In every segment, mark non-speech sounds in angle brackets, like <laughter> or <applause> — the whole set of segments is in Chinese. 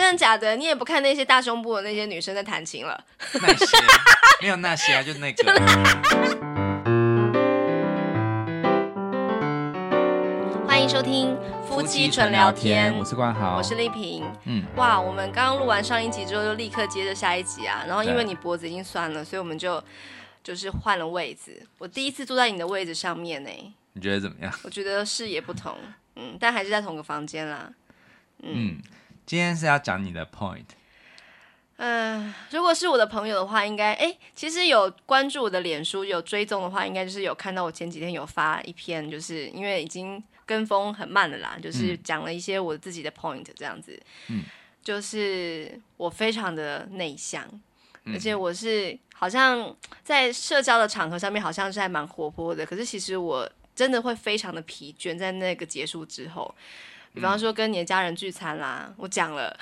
真的假的？你也不看那些大胸部的那些女生在弹琴了？那些没有那些啊，<laughs> 就那个。欢迎收听夫妻纯聊天，我是冠豪，我是丽萍。嗯，哇，我们刚刚录完上一集之后，就立刻接着下一集啊。然后因为你脖子已经酸了，所以我们就就是换了位置。我第一次坐在你的位置上面呢，你觉得怎么样？我觉得视野不同，嗯，但还是在同个房间啦。嗯。嗯今天是要讲你的 point，嗯、呃，如果是我的朋友的话，应该哎，其实有关注我的脸书有追踪的话，应该就是有看到我前几天有发一篇，就是因为已经跟风很慢了啦，就是讲了一些我自己的 point 这样子，嗯，就是我非常的内向，而且我是好像在社交的场合上面好像是还蛮活泼的，可是其实我真的会非常的疲倦，在那个结束之后。比方说跟你的家人聚餐啦，嗯、我讲了，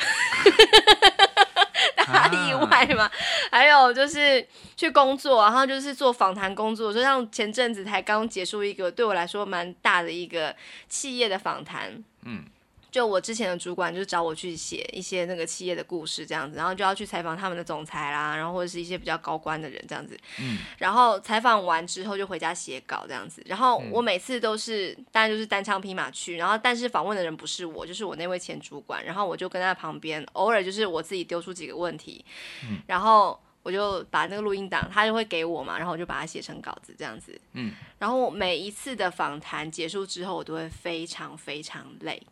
<laughs> 大家意外嘛？啊、还有就是去工作，然后就是做访谈工作，就像前阵子才刚结束一个对我来说蛮大的一个企业的访谈，嗯。就我之前的主管就是找我去写一些那个企业的故事这样子，然后就要去采访他们的总裁啦，然后或者是一些比较高官的人这样子。嗯。然后采访完之后就回家写稿这样子，然后我每次都是当然就是单枪匹马去，然后但是访问的人不是我，就是我那位前主管，然后我就跟在旁边，偶尔就是我自己丢出几个问题，嗯。然后我就把那个录音档他就会给我嘛，然后我就把它写成稿子这样子。嗯。然后每一次的访谈结束之后，我都会非常非常累。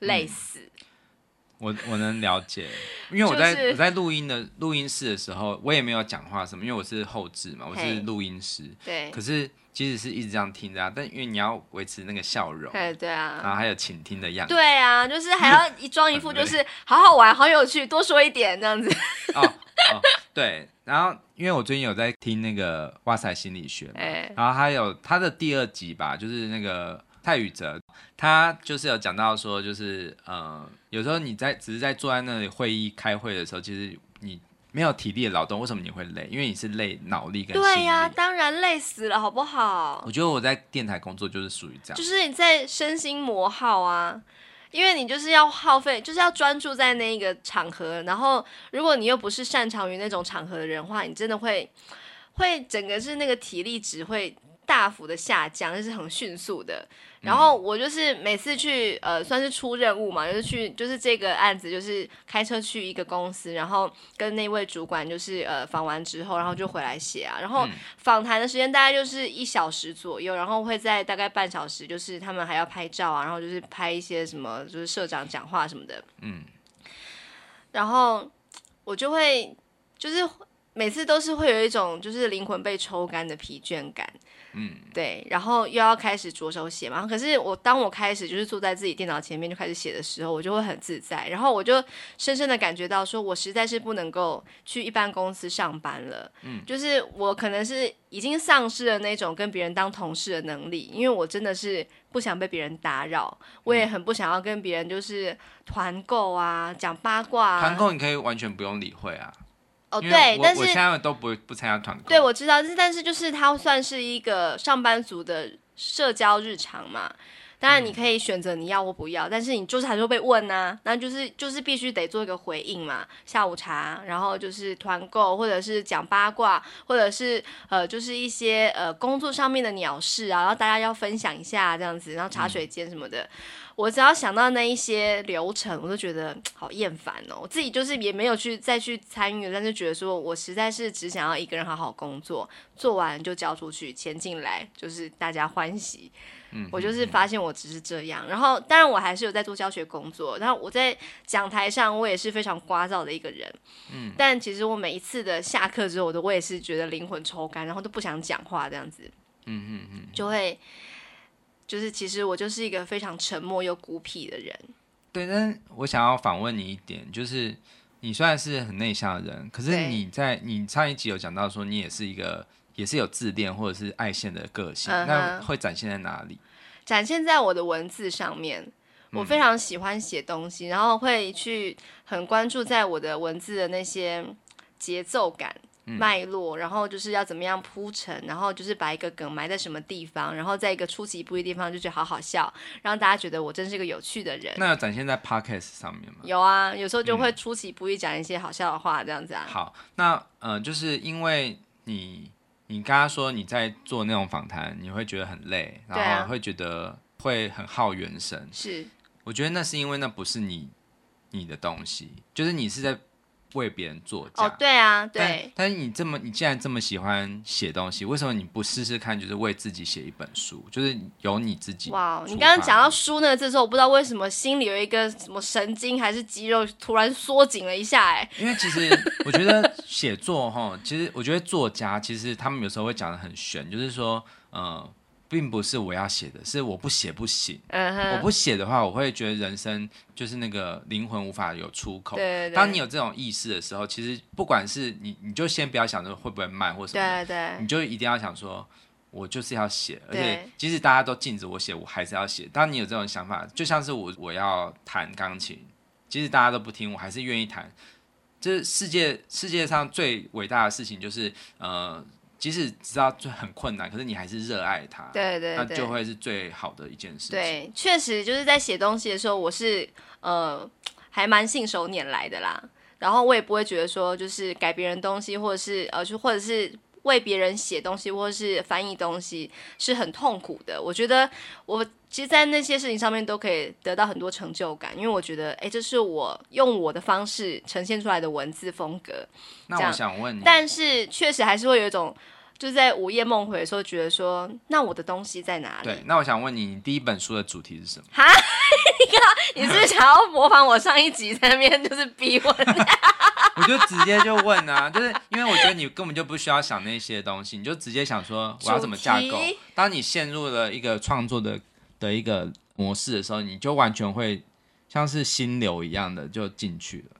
累死，嗯、我我能了解，因为我在、就是、我在录音的录音室的时候，我也没有讲话什么，因为我是后置嘛，我是录音师，对。可是即使是一直这样听着、啊，但因为你要维持那个笑容，对对啊，然后还有倾听的样子，对啊，就是还要一装一副 <laughs> 就是好好玩、好有趣，多说一点这样子。哦哦，对。然后因为我最近有在听那个哇塞心理学，哎，然后还有他的第二集吧，就是那个。蔡宇哲，他就是有讲到说，就是呃，有时候你在只是在坐在那里会议开会的时候，其实你没有体力的劳动，为什么你会累？因为你是累脑力跟心力。对呀、啊，当然累死了，好不好？我觉得我在电台工作就是属于这样，就是你在身心磨耗啊，因为你就是要耗费，就是要专注在那一个场合，然后如果你又不是擅长于那种场合的人的话，你真的会会整个是那个体力值会大幅的下降，就是很迅速的。然后我就是每次去，呃，算是出任务嘛，就是去，就是这个案子，就是开车去一个公司，然后跟那位主管就是呃访完之后，然后就回来写啊。然后访谈的时间大概就是一小时左右，然后会在大概半小时，就是他们还要拍照啊，然后就是拍一些什么，就是社长讲话什么的。嗯。然后我就会，就是每次都是会有一种就是灵魂被抽干的疲倦感。嗯，对，然后又要开始着手写嘛。可是我当我开始就是坐在自己电脑前面就开始写的时候，我就会很自在。然后我就深深的感觉到，说我实在是不能够去一般公司上班了。嗯，就是我可能是已经丧失了那种跟别人当同事的能力，因为我真的是不想被别人打扰，我也很不想要跟别人就是团购啊，讲八卦啊。团购你可以完全不用理会啊。哦，对，但是我现在都不不参加团购。对，我知道，但是就是它算是一个上班族的社交日常嘛。当然你可以选择你要或不要，嗯、但是你就是还是会被问呐、啊，那就是就是必须得做一个回应嘛。下午茶，然后就是团购，或者是讲八卦，或者是呃，就是一些呃工作上面的鸟事啊，然后大家要分享一下这样子，然后茶水间什么的。嗯我只要想到那一些流程，我都觉得好厌烦哦。我自己就是也没有去再去参与，但是觉得说我实在是只想要一个人好好工作，做完就交出去，钱进来就是大家欢喜。嗯，我就是发现我只是这样。然后当然我还是有在做教学工作，然后我在讲台上我也是非常聒噪的一个人。嗯，但其实我每一次的下课之后，我都我也是觉得灵魂抽干，然后都不想讲话这样子。嗯嗯嗯，就会。就是其实我就是一个非常沉默又孤僻的人。对，但我想要反问你一点，就是你虽然是很内向的人，可是你在你上一集有讲到说你也是一个也是有自恋或者是爱现的个性，嗯、那会展现在哪里？展现在我的文字上面。我非常喜欢写东西，嗯、然后会去很关注在我的文字的那些节奏感。脉络，然后就是要怎么样铺陈，然后就是把一个梗埋在什么地方，然后在一个出其不意的地方就觉得好好笑，让大家觉得我真是个有趣的人。那要展现在 podcast 上面吗？有啊，有时候就会出其不意讲一些好笑的话，这样子啊。嗯、好，那呃，就是因为你你刚刚说你在做那种访谈，你会觉得很累，然后会觉得会很耗元神。是，我觉得那是因为那不是你你的东西，就是你是在。为别人作嫁哦，对啊，对。但是你这么，你既然这么喜欢写东西，为什么你不试试看，就是为自己写一本书，就是由你自己？哇，你刚刚讲到书那个字的时候，我不知道为什么心里有一个什么神经还是肌肉突然缩紧了一下，哎。因为其实我觉得写作哈，其实我觉得作家其实他们有时候会讲的很玄，就是说，呃。并不是我要写的，是我不写不行。Uh. 我不写的话，我会觉得人生就是那个灵魂无法有出口。对对对。当你有这种意识的时候，其实不管是你，你就先不要想着会不会卖或什么。对对。你就一定要想说，我就是要写，而且即使大家都禁止我写，我还是要写。当你有这种想法，就像是我我要弹钢琴，即使大家都不听，我还是愿意弹。这世界世界上最伟大的事情就是呃。即使知道这很困难，可是你还是热爱它，对，对对，那就会是最好的一件事情。对，确实就是在写东西的时候，我是呃还蛮信手拈来的啦。然后我也不会觉得说就是改别人东西，或者是呃就或者是为别人写东西，或者是翻译东西是很痛苦的。我觉得我其实，在那些事情上面都可以得到很多成就感，因为我觉得哎，这是我用我的方式呈现出来的文字风格。那我想问你，但是确实还是会有一种。就是在午夜梦回的时候，觉得说，那我的东西在哪里？对，那我想问你，你第一本书的主题是什么？哈，<laughs> 你是不是想要模仿我上一集在那边就是逼问？<laughs> 我就直接就问啊，就是因为我觉得你根本就不需要想那些东西，你就直接想说我要怎么架构。当你陷入了一个创作的的一个模式的时候，你就完全会像是心流一样的就进去了。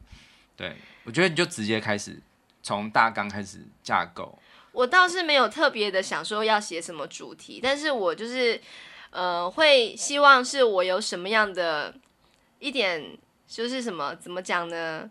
对，我觉得你就直接开始从大纲开始架构。我倒是没有特别的想说要写什么主题，但是我就是，呃，会希望是我有什么样的一点，就是什么怎么讲呢？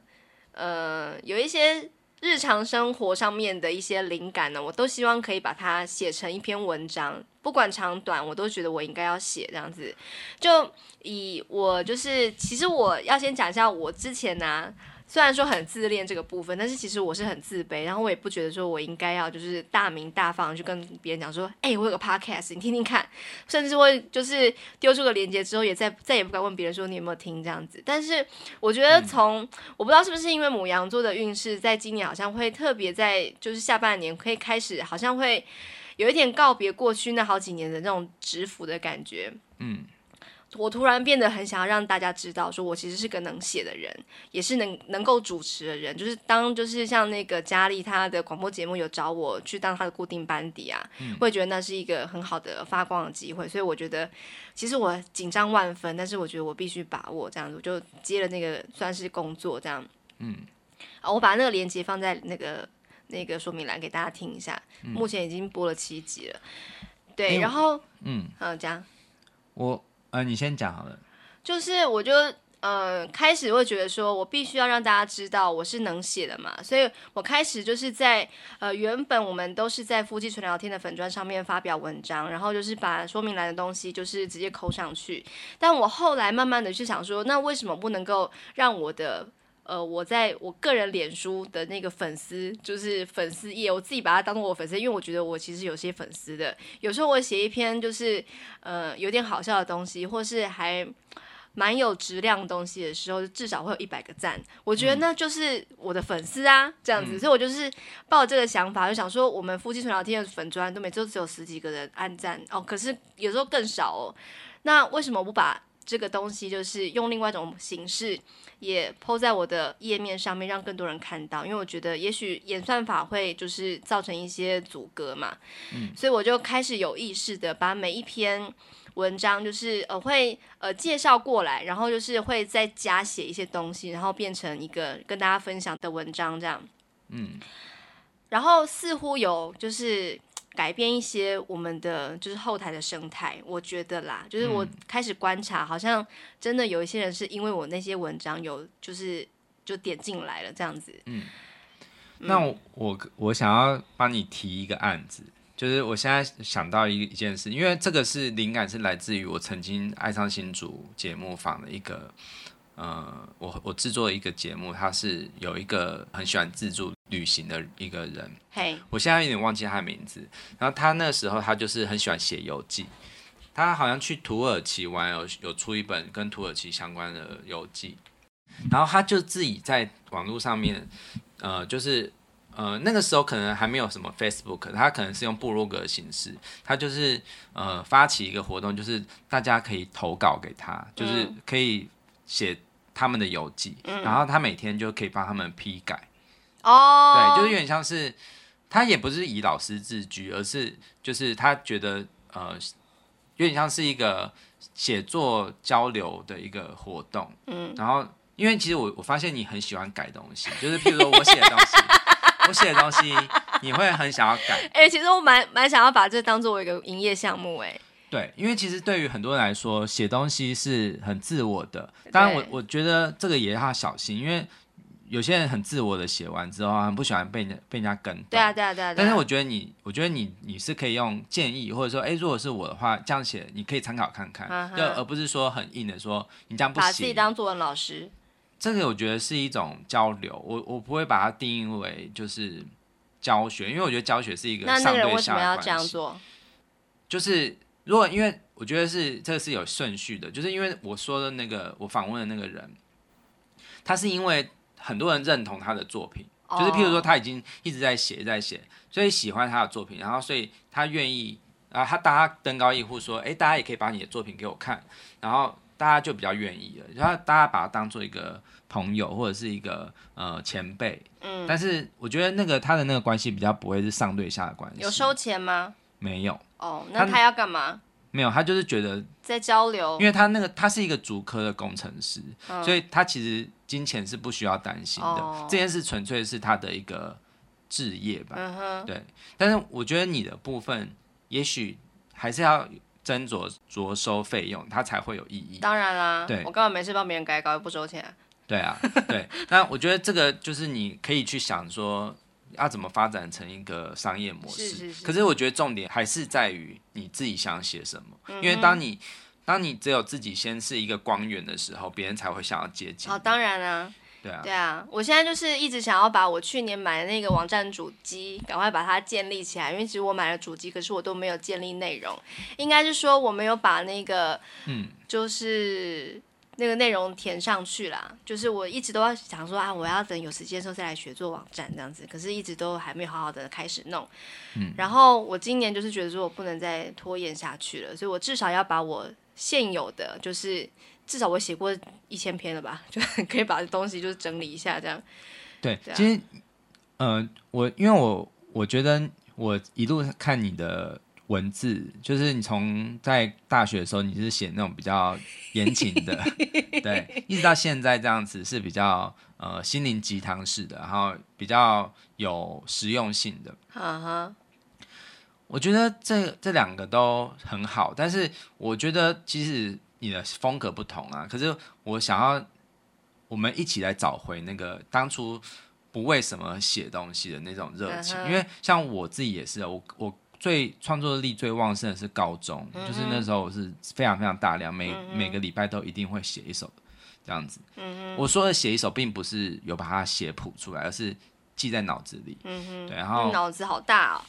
呃，有一些日常生活上面的一些灵感呢，我都希望可以把它写成一篇文章，不管长短，我都觉得我应该要写这样子。就以我就是，其实我要先讲一下我之前呢、虽然说很自恋这个部分，但是其实我是很自卑，然后我也不觉得说我应该要就是大名大放去跟别人讲说，哎、欸，我有个 podcast，你听听看，甚至会就是丢出个链接之后，也再再也不敢问别人说你有没有听这样子。但是我觉得从、嗯、我不知道是不是因为母羊座的运势在今年好像会特别在就是下半年可以开始，好像会有一点告别过去那好几年的那种蛰伏的感觉，嗯。我突然变得很想要让大家知道，说我其实是个能写的人，也是能能够主持的人。就是当就是像那个佳丽她的广播节目有找我去当她的固定班底啊，嗯、会觉得那是一个很好的发光的机会。所以我觉得其实我紧张万分，但是我觉得我必须把握这样子，我就接了那个算是工作这样。嗯，啊，我把那个链接放在那个那个说明栏给大家听一下。嗯、目前已经播了七集了，对，欸、然后嗯嗯这样我。呃，你先讲好了。就是，我就呃开始会觉得说，我必须要让大家知道我是能写的嘛，所以我开始就是在呃原本我们都是在夫妻纯聊天的粉砖上面发表文章，然后就是把说明栏的东西就是直接扣上去。但我后来慢慢的去想说，那为什么不能够让我的呃，我在我个人脸书的那个粉丝，就是粉丝页，我自己把它当做我粉丝，因为我觉得我其实有些粉丝的。有时候我写一篇就是呃有点好笑的东西，或是还蛮有质量的东西的时候，至少会有一百个赞。我觉得那就是我的粉丝啊，这样子。嗯、所以我就是抱这个想法，就想说我们夫妻纯聊天的粉专都每周只有十几个人按赞哦，可是有时候更少哦。那为什么不把这个东西就是用另外一种形式？也 po 在我的页面上面，让更多人看到。因为我觉得，也许演算法会就是造成一些阻隔嘛，嗯，所以我就开始有意识的把每一篇文章，就是呃会呃介绍过来，然后就是会再加写一些东西，然后变成一个跟大家分享的文章这样，嗯，然后似乎有就是。改变一些我们的就是后台的生态，我觉得啦，就是我开始观察，嗯、好像真的有一些人是因为我那些文章有就是就点进来了这样子。嗯，那我我我想要帮你提一个案子，就是我现在想到一一件事，因为这个是灵感是来自于我曾经爱上新竹节目坊的一个，呃，我我制作一个节目，他是有一个很喜欢自助旅行的一个人，嘿，我现在有点忘记他的名字，然后他那时候他就是很喜欢写游记，他好像去土耳其玩，有有出一本跟土耳其相关的游记，然后他就自己在网络上面。呃，就是呃，那个时候可能还没有什么 Facebook，他可能是用部落格的形式，他就是呃发起一个活动，就是大家可以投稿给他，就是可以写他们的游记，嗯，然后他每天就可以帮他们批改。哦，对，就是有点像是他也不是以老师自居，而是就是他觉得呃有点像是一个写作交流的一个活动，嗯，然后。因为其实我我发现你很喜欢改东西，就是譬如说我写的东西，我写的东西你会很想要改。<laughs> 哎、欸，其实我蛮蛮想要把这当做一个营业项目，哎。对，因为其实对于很多人来说，写东西是很自我的。当然我，我我觉得这个也要小心，因为有些人很自我的写完之后，很不喜欢被人被人家跟动。对啊，对啊，对啊。但是我觉得你，我觉得你你是可以用建议，或者说，哎，如果是我的话，这样写你可以参考看看，啊、就而不是说很硬的说你这样不行。把自己当作文老师。这个我觉得是一种交流，我我不会把它定义为就是教学，因为我觉得教学是一个上对下的关系。那那个人为什么要这样做？就是如果因为我觉得是这个是有顺序的，就是因为我说的那个我访问的那个人，他是因为很多人认同他的作品，就是譬如说他已经一直在写在写，所以喜欢他的作品，然后所以他愿意啊，他大家登高一呼说，哎，大家也可以把你的作品给我看，然后。大家就比较愿意了，然后大家把他当做一个朋友或者是一个呃前辈，嗯，但是我觉得那个他的那个关系比较不会是上对下的关系。有收钱吗？没有。哦，那他要干嘛？没有，他就是觉得在交流，因为他那个他是一个主科的工程师，嗯，所以他其实金钱是不需要担心的，哦，这件事纯粹是他的一个志业吧，对。但是我觉得你的部分也许还是要。斟酌酌收费用，它才会有意义。当然啦，对，我根本没事帮别人改稿又不收钱。对啊，对。那我觉得这个就是你可以去想说，要怎么发展成一个商业模式。是是是。可是我觉得重点还是在于你自己想写什么，嗯，因为当你当你只有自己先是一个光源的时候，别人才会想要接近。哦，当然啊。对啊，对啊，我现在就是一直想要把我去年买的那个网站主机赶快把它建立起来，因为其实我买了主机，可是我都没有建立内容，应该是说我没有把那个，嗯，就是那个内容填上去啦。就是我一直都要想说啊，我要等有时间的时候再来学做网站这样子，可是一直都还没有好好的开始弄。嗯，然后我今年就是觉得说我不能再拖延下去了，所以我至少要把我现有的就是。至少我写过一千篇了吧，<laughs> 就可以把这东西就是整理一下，这样。对，啊、其实，呃，我因为我我觉得我一路看你的文字，就是你从在大学的时候你是写那种比较言情的，<laughs> 对，一直到现在这样子是比较呃心灵鸡汤式的，然后比较有实用性的。哈哈，我觉得这这两个都很好，但是我觉得其实。你的风格不同啊，可是我想要我们一起来找回那个当初不为什么写东西的那种热情，uh -huh. 因为像我自己也是，我我最创作力最旺盛的是高中，uh. 就是那时候我是非常非常大量，每、uh. 每个礼拜都一定会写一首这样子。Uh. 我说的写一首，并不是有把它写谱出来，而是记在脑子里。Uh. 对，然后脑子好大哦。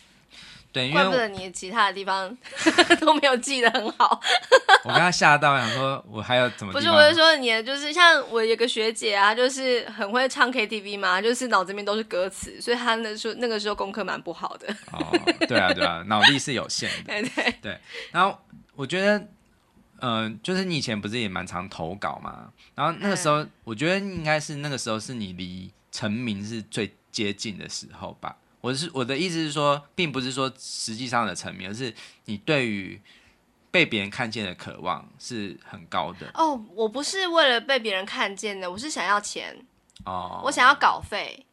对，因为怪不得你其他的地方 <laughs> 都没有记得很好。<laughs> 我刚刚吓到，想说我还有怎么？不是，我是说你，就是像我有个学姐啊，就是很会唱 KTV 嘛，就是脑子里面都是歌词，所以她那时候那个时候功课蛮不好的。哦，对啊，对啊，脑力是有限的。<laughs> 对对对。然后我觉得，嗯、呃，就是你以前不是也蛮常投稿嘛？然后那个时候，嗯、我觉得应该是那个时候是你离成名是最接近的时候吧。我是我的意思是说，并不是说实际上的层面，而是你对于被别人看见的渴望是很高的。哦，我不是为了被别人看见的，我是想要钱。哦，我想要稿费。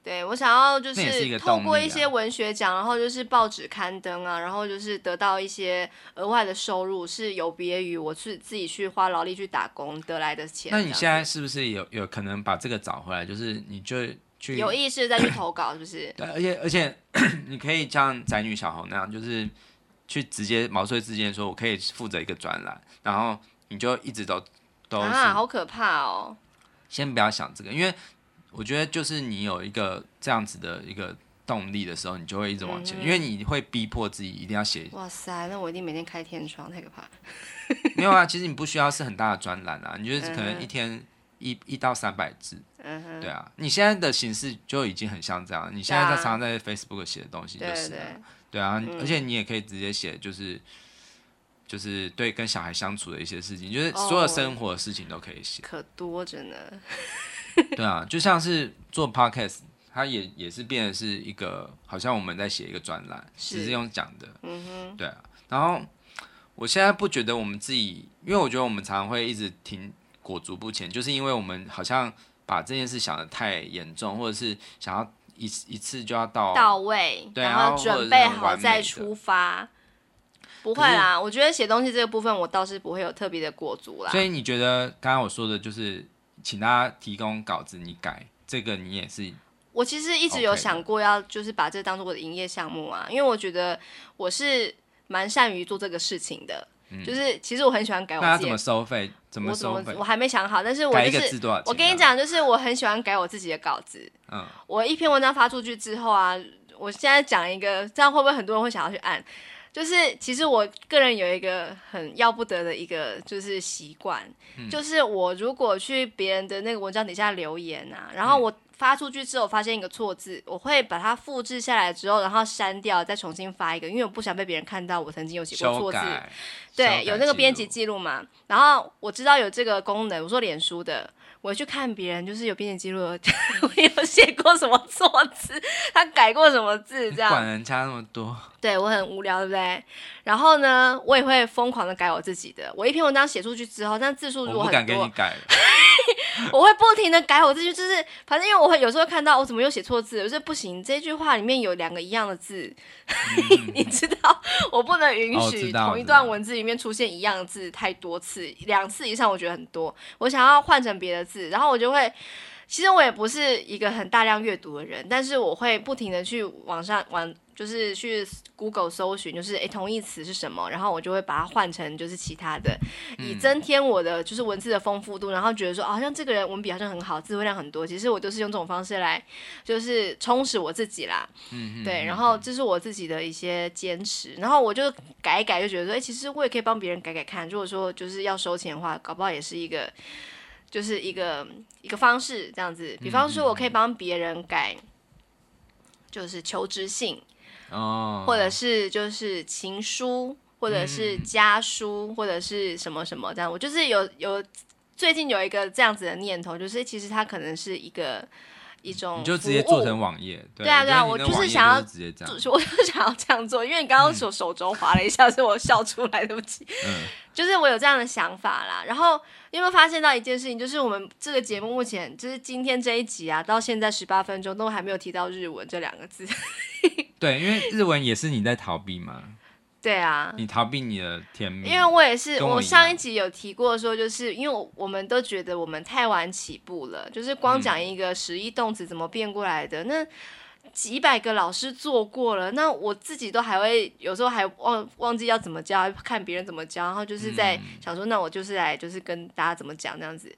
对，我想要就是透过一些文学奖，然后就是报纸刊登啊，然后就是得到一些额外的收入，是有别于我是自己去花劳力去打工得来的钱。那你现在是不是有有可能把这个找回来？就是你就去有意识再去投稿，是不是？<clears throat> 对，而且而且你可以像宅女小红那样，就是去直接毛遂自荐说，我可以负责一个专栏，然后你就一直都都啊，好可怕哦！先不要想这个，因为我觉得就是你有一个这样子的一个动力的时候，你就会一直往前，嗯、因为你会逼迫自己一定要写。哇塞，那我一定每天开天窗，太可怕。没有啊，其实你不需要是很大的专栏啊，你就是可能一天一、嗯、一到三百字。嗯哼，对啊，你现在的形式就已经很像这样。你现在在常常在 Facebook 写的东西就是，对，对，对，啊，嗯、而且你也可以直接写，就是就是对跟小孩相处的一些事情，就是所有生活的事情都可以写，可多着呢。<laughs> 对啊，就像是做 Podcast，它也也是变得是一个，好像我们在写一个专栏，只是用讲的。嗯哼，对啊。然后我现在不觉得我们自己，因为我觉得我们常常会一直停裹足不前，就是因为我们好像。把这件事想的太严重，或者是想要一一次就要到到位，然后准备好再出发。不会啦，我觉得写东西这个部分，我倒是不会有特别的裹足啦。所以你觉得刚刚我说的就是，请大家提供稿子，你改这个，你也是？我其实一直有想过要，就是把这当做我的营业项目啊，因为我觉得我是蛮善于做这个事情的。嗯、就是其实我很喜欢改我自己，那怎么收费？怎么收费？我怎么我还没想好，但是我就是我跟你讲，就是我很喜欢改我自己的稿子。嗯，我一篇文章发出去之后啊，我现在讲一个，这样会不会很多人会想要去按？就是其实我个人有一个很要不得的一个就是习惯，嗯、就是我如果去别人的那个文章底下留言啊，然后我。嗯发出去之后，发现一个错字，我会把它复制下来之后，然后删掉，再重新发一个，因为我不想被别人看到我曾经有写过错字。对，有那个编辑记录嘛。然后我知道有这个功能，我说脸书的，我去看别人就是有编辑记录，<laughs> 我有写过什么错字，他改过什么字，这样。管人家那么多。对，我很无聊，对不对？然后呢，我也会疯狂的改我自己的。我一篇文章写出去之后，但字数如果很多，我不敢给你改。<laughs> 我会不停的改我自己，就是反正因为我会有时候看到我怎么又写错字，我说不行，这句话里面有两个一样的字，嗯、<laughs> 你知道，我不能允许同一段文字里面出现一样的字太多次，两次以上我觉得很多，我想要换成别的字，然后我就会，其实我也不是一个很大量阅读的人，但是我会不停的去网上网。就是去 Google 搜寻，就是诶同义词是什么，然后我就会把它换成就是其他的，以增添我的就是文字的丰富度，然后觉得说，好像这个人文笔好像很好，词汇量很多。其实我都是用这种方式来就是充实我自己啦。嗯对，然后这是我自己的一些坚持，然后我就改一改，就觉得说，哎，其实我也可以帮别人改改看。如果说就是要收钱的话，搞不好也是一个就是一个一个方式这样子。比方说，我可以帮别人改，就是求职信。哦，或者是就是情书，或者是家书，嗯、或者是什么什么这样。我就是有有最近有一个这样子的念头，就是其实它可能是一个一种，你就直接做成网页。对，对啊，对啊，我就是想要直接这样，我就想要这样做。因为你刚刚手手肘滑了一下，是我笑出来，对不起。嗯，<laughs> 就是我有这样的想法啦。然后你有没有发现到一件事情，就是我们这个节目目前就是今天这一集啊，到现在十八分钟都还没有提到日文这两个字。<laughs> 对，因为日文也是你在逃避嘛。对啊，你逃避你的甜蜜。因为我也是，我，我上一集有提过说，就是因为我们都觉得我们太晚起步了，就是光讲一个实义动词怎么变过来的，嗯、那几百个老师做过了，那我自己都还会有时候还忘忘记要怎么教，看别人怎么教，然后就是在想说，那我就是来就是跟大家怎么讲这样子，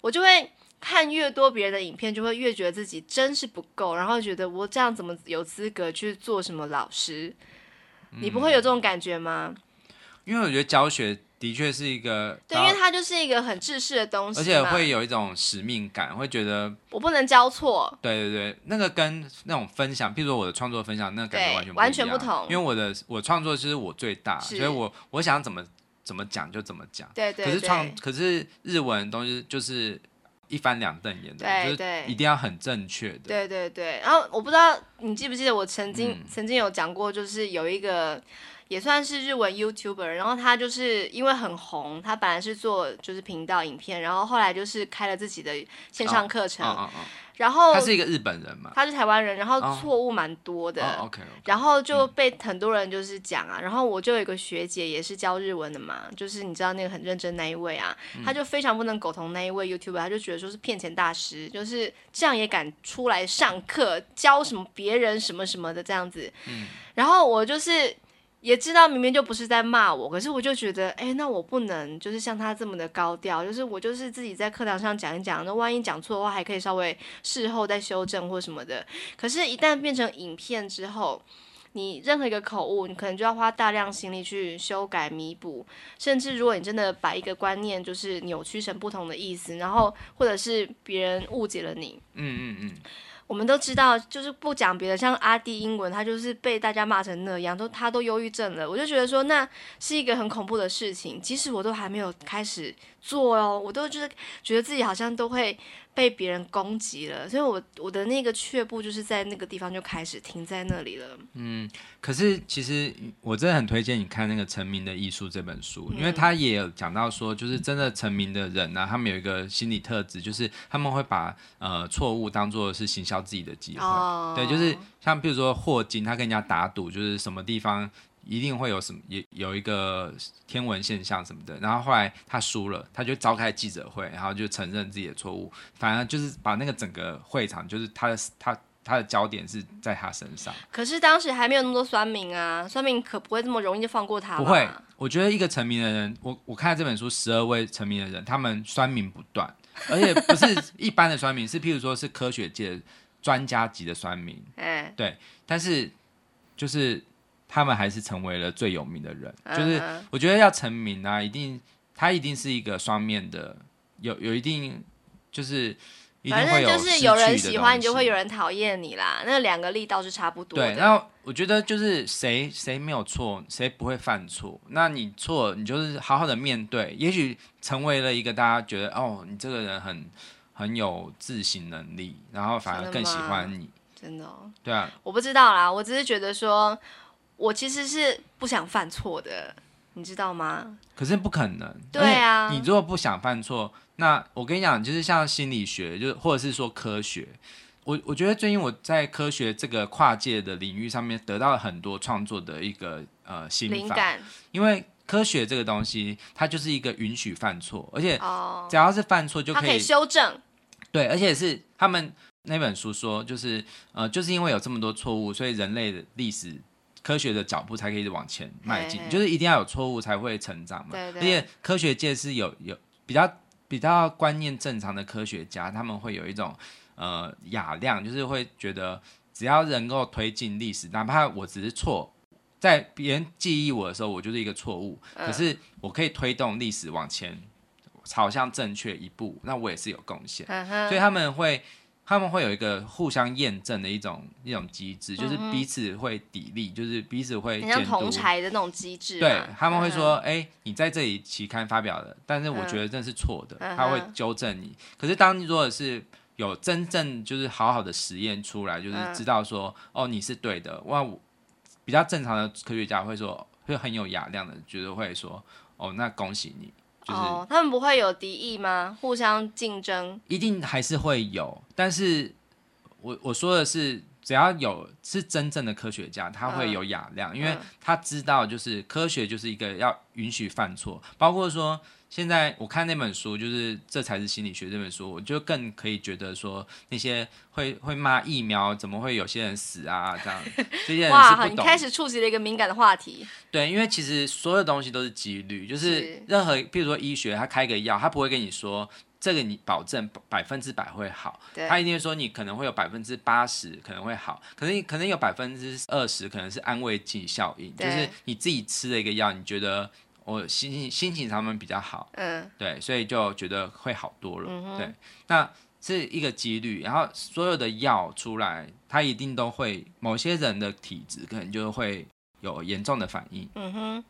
我就会。看越多别人的影片，就会越觉得自己真是不够，然后觉得我这样怎么有资格去做什么老师？嗯、你不会有这种感觉吗？因为我觉得教学的确是一个，对，因为它就是一个很制式的东西，而且会有一种使命感，会觉得我不能教错。对对对，那个跟那种分享，譬如说我的创作分享，那个感觉完全不完全不同。因为我的我创作就是我最大，所以我我想怎么怎么讲就怎么讲。对，对对。可是创可是日文东西就是。一翻两瞪眼的，对对，一定要很正确的。对对对，然后我不知道你记不记得，我曾经、嗯、曾经有讲过，就是有一个也算是日文 YouTuber，然后他就是因为很红，他本来是做就是频道影片，然后后来就是开了自己的线上课程，哦哦哦哦、然后他是一个日本人嘛，他是台湾人，然后错误蛮多的。哦、OK，, okay 然后就被很多人就是讲啊，嗯、然后我就有一个学姐也是教日文的嘛，就是你知道那个很认真那一位啊，嗯、他就非常不能苟同那一位 YouTuber，他就觉得说是骗钱大师，就是这样也敢出来上课教什么别人什么什么的这样子。嗯，然后我就是。也知道明明就不是在骂我，可是我就觉得，哎，那我不能就是像他这么的高调，就是我就是自己在课堂上讲一讲，那万一讲错的话，还可以稍微事后再修正或什么的。可是，一旦变成影片之后，你任何一个口误，你可能就要花大量心力去修改弥补，甚至如果你真的把一个观念就是扭曲成不同的意思，然后或者是别人误解了你，嗯嗯嗯。我们都知道，就是不讲别的，像阿弟英文，他就是被大家骂成那样，都他都忧郁症了。我就觉得说，那是一个很恐怖的事情。即使我都还没有开始做哦，我都就是觉得自己好像都会。被别人攻击了，所以我我的那个却步就是在那个地方就开始停在那里了。嗯，可是其实我真的很推荐你看那个《成名的艺术》这本书，因为他也有讲到说，就是真的成名的人呢、啊，他们有一个心理特质，就是他们会把呃错误当做是行销自己的机会。哦、对，就是像比如说霍金，他跟人家打赌，就是什么地方。一定会有什么，也有一个天文现象什么的，然后后来他输了，他就召开记者会，然后就承认自己的错误，反而就是把那个整个会场，就是他的他他的焦点是在他身上。可是当时还没有那么多酸民啊，酸民可不会这么容易就放过他。不会，我觉得一个成名的人，我我看这本书《十二位成名的人》，他们酸民不断，而且不是一般的酸民，是譬如说是科学界专家级的酸民，<laughs> 哎，对，但是就是。他们还是成为了最有名的人，就是我觉得要成名啊，一定他一定是一个双面的，有有一定就是一定会有，反正就是有人喜欢你，就会有人讨厌你啦。那两个力道是差不多的。对，然后我觉得就是谁谁没有错，谁不会犯错。那你错，你就是好好的面对，也许成为了一个大家觉得哦，你这个人很很有自省能力，然后反而更喜欢你。真的哦？对啊，我不知道啦，我只是觉得说。我其实是不想犯错的，你知道吗？可是不可能。对啊，你如果不想犯错，那我跟你讲，就是像心理学，就或者是说科学，我我觉得最近我在科学这个跨界的领域上面得到了很多创作的一个呃心。灵感。因为科学这个东西，它就是一个允许犯错，而且只要是犯错就可以，可以修正。对，而且是他们那本书说，就是呃，就是因为有这么多错误，所以人类的历史。科学的脚步才可以往前迈进，就是一定要有错误才会成长嘛。对对。而且科学界是有有比较比较观念正常的科学家，他们会有一种呃雅量，就是会觉得只要能够推进历史，哪怕我只是错，在别人记忆我的时候，我就是一个错误，可是我可以推动历史往前朝向正确一步，那我也是有贡献。所以他们会。他们会有一个互相验证的一种一种机制，就是彼此会砥砺，就是彼此会。像同侪的那种机制。对，他们会说：“哎、嗯，你在这里期刊发表的，但是我觉得这是错的。嗯”他会纠正你。可是当你如果是有真正就是好好的实验出来，就是知道说：“嗯、哦，你是对的。”哇，比较正常的科学家会说，会很有雅量的，觉得会说：“哦，那恭喜你。”就是、哦，他们不会有敌意吗？互相竞争，一定还是会有。但是我我说的是，只要有是真正的科学家，他会有雅量，嗯、因为他知道，就是科学就是一个要允许犯错，包括说。现在我看那本书，就是《这才是心理学》这本书，我就更可以觉得说，那些会会骂疫苗，怎么会有些人死啊？这样这些人是不懂。哇，你开始触及了一个敏感的话题。对，因为其实所有东西都是几率，就是任何，比如说医学，他开个药，他不会跟你说这个你保证百分之百会好，他一定会说你可能会有百分之八十可能会好，可能可能有百分之二十可能是安慰剂效应，就是你自己吃了一个药，你觉得。我心情心情上面比较好，嗯，对，所以就觉得会好多了，嗯、对，那是一个几率，然后所有的药出来，它一定都会某些人的体质可能就会有严重的反应，嗯哼，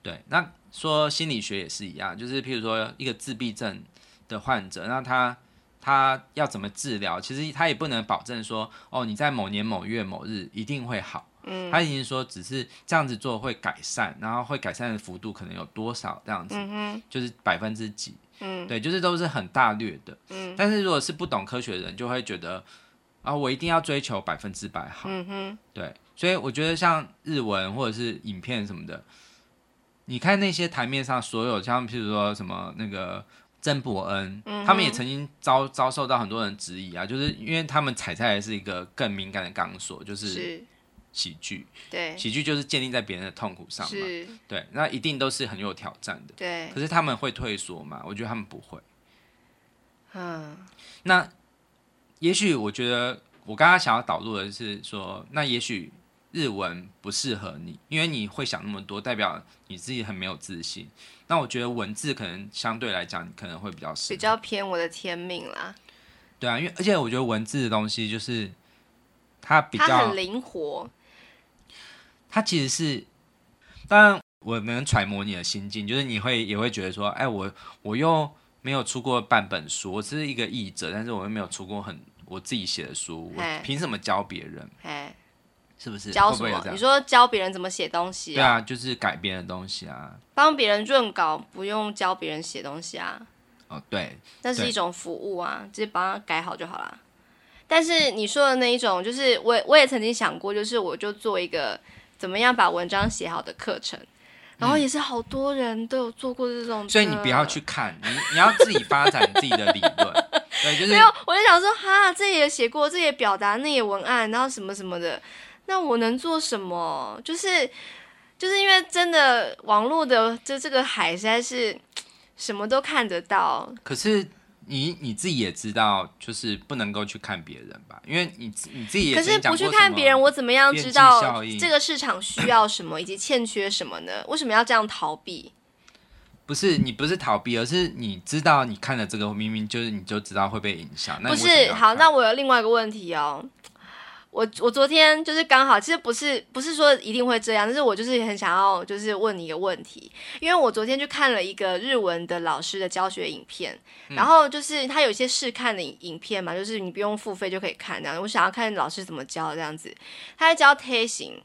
对，那说心理学也是一样，就是譬如说一个自闭症的患者，那他他要怎么治疗，其实他也不能保证说，哦，你在某年某月某日一定会好。嗯，他已经说只是这样子做会改善，然后会改善的幅度可能有多少这样子，嗯、就是百分之几。嗯，对，就是都是很大略的，嗯。但是如果是不懂科学的人，就会觉得啊，我一定要追求百分之百好，嗯哼，对。所以我觉得像日文或者是影片什么的，你看那些台面上所有像譬如说什么那个曾伯恩，嗯、他们也曾经遭遭受到很多人质疑啊，就是因为他们踩在的是一个更敏感的钢索，就是喜剧，对，喜剧就是建立在别人的痛苦上嘛，对，那一定都是很有挑战的，对。可是他们会退缩吗？我觉得他们不会，嗯。那也许我觉得我刚刚想要导入的是说，那也许。日文不适合你，因为你会想那么多，代表你自己很没有自信。那我觉得文字可能相对来讲可能会比较适合，比较偏我的天命啦。对啊，因为而且我觉得文字的东西就是它比较它很灵活，它其实是当然我能揣摩你的心境，就是你会也会觉得说，哎，我我又没有出过半本书，我只是一个译者，但是我又没有出过很我自己写的书，我凭什么教别人？是不是教什么？你说教别人怎么写东西啊？对啊，就是改编的东西啊。帮别人润稿不用教别人写东西啊。哦，对，那是一种服务啊，直接帮他改好就好了。但是你说的那一种，就是我我也曾经想过，就是我就做一个怎么样把文章写好的课程，然后也是好多人都有做过这种。所以你不要去看，你你要自己发展自己的理论。<laughs> 对，就是没有，我就想说，哈，这也写过，这也表达，那也文案，然后什么什么的。那我能做什么？就是，就是因为真的网络的就这个海实在是什么都看得到。可是你你自己也知道，就是不能够去看别人吧？因为你你自己也。可是不去看别人，我怎么样知道这个市场需要什么以及欠缺什么呢？为什么要这样逃避？不是你不是逃避，而是你知道你看了这个明明就是你就知道会被影响。那不是好，那我有另外一个问题哦。我我昨天就是刚好，其实不是不是说一定会这样，但是我就是很想要就是问你一个问题，因为我昨天去看了一个日文的老师的教学影片，嗯、然后就是他有一些试看的影片嘛，就是你不用付费就可以看这样，我想要看老师怎么教这样子，他在教贴形，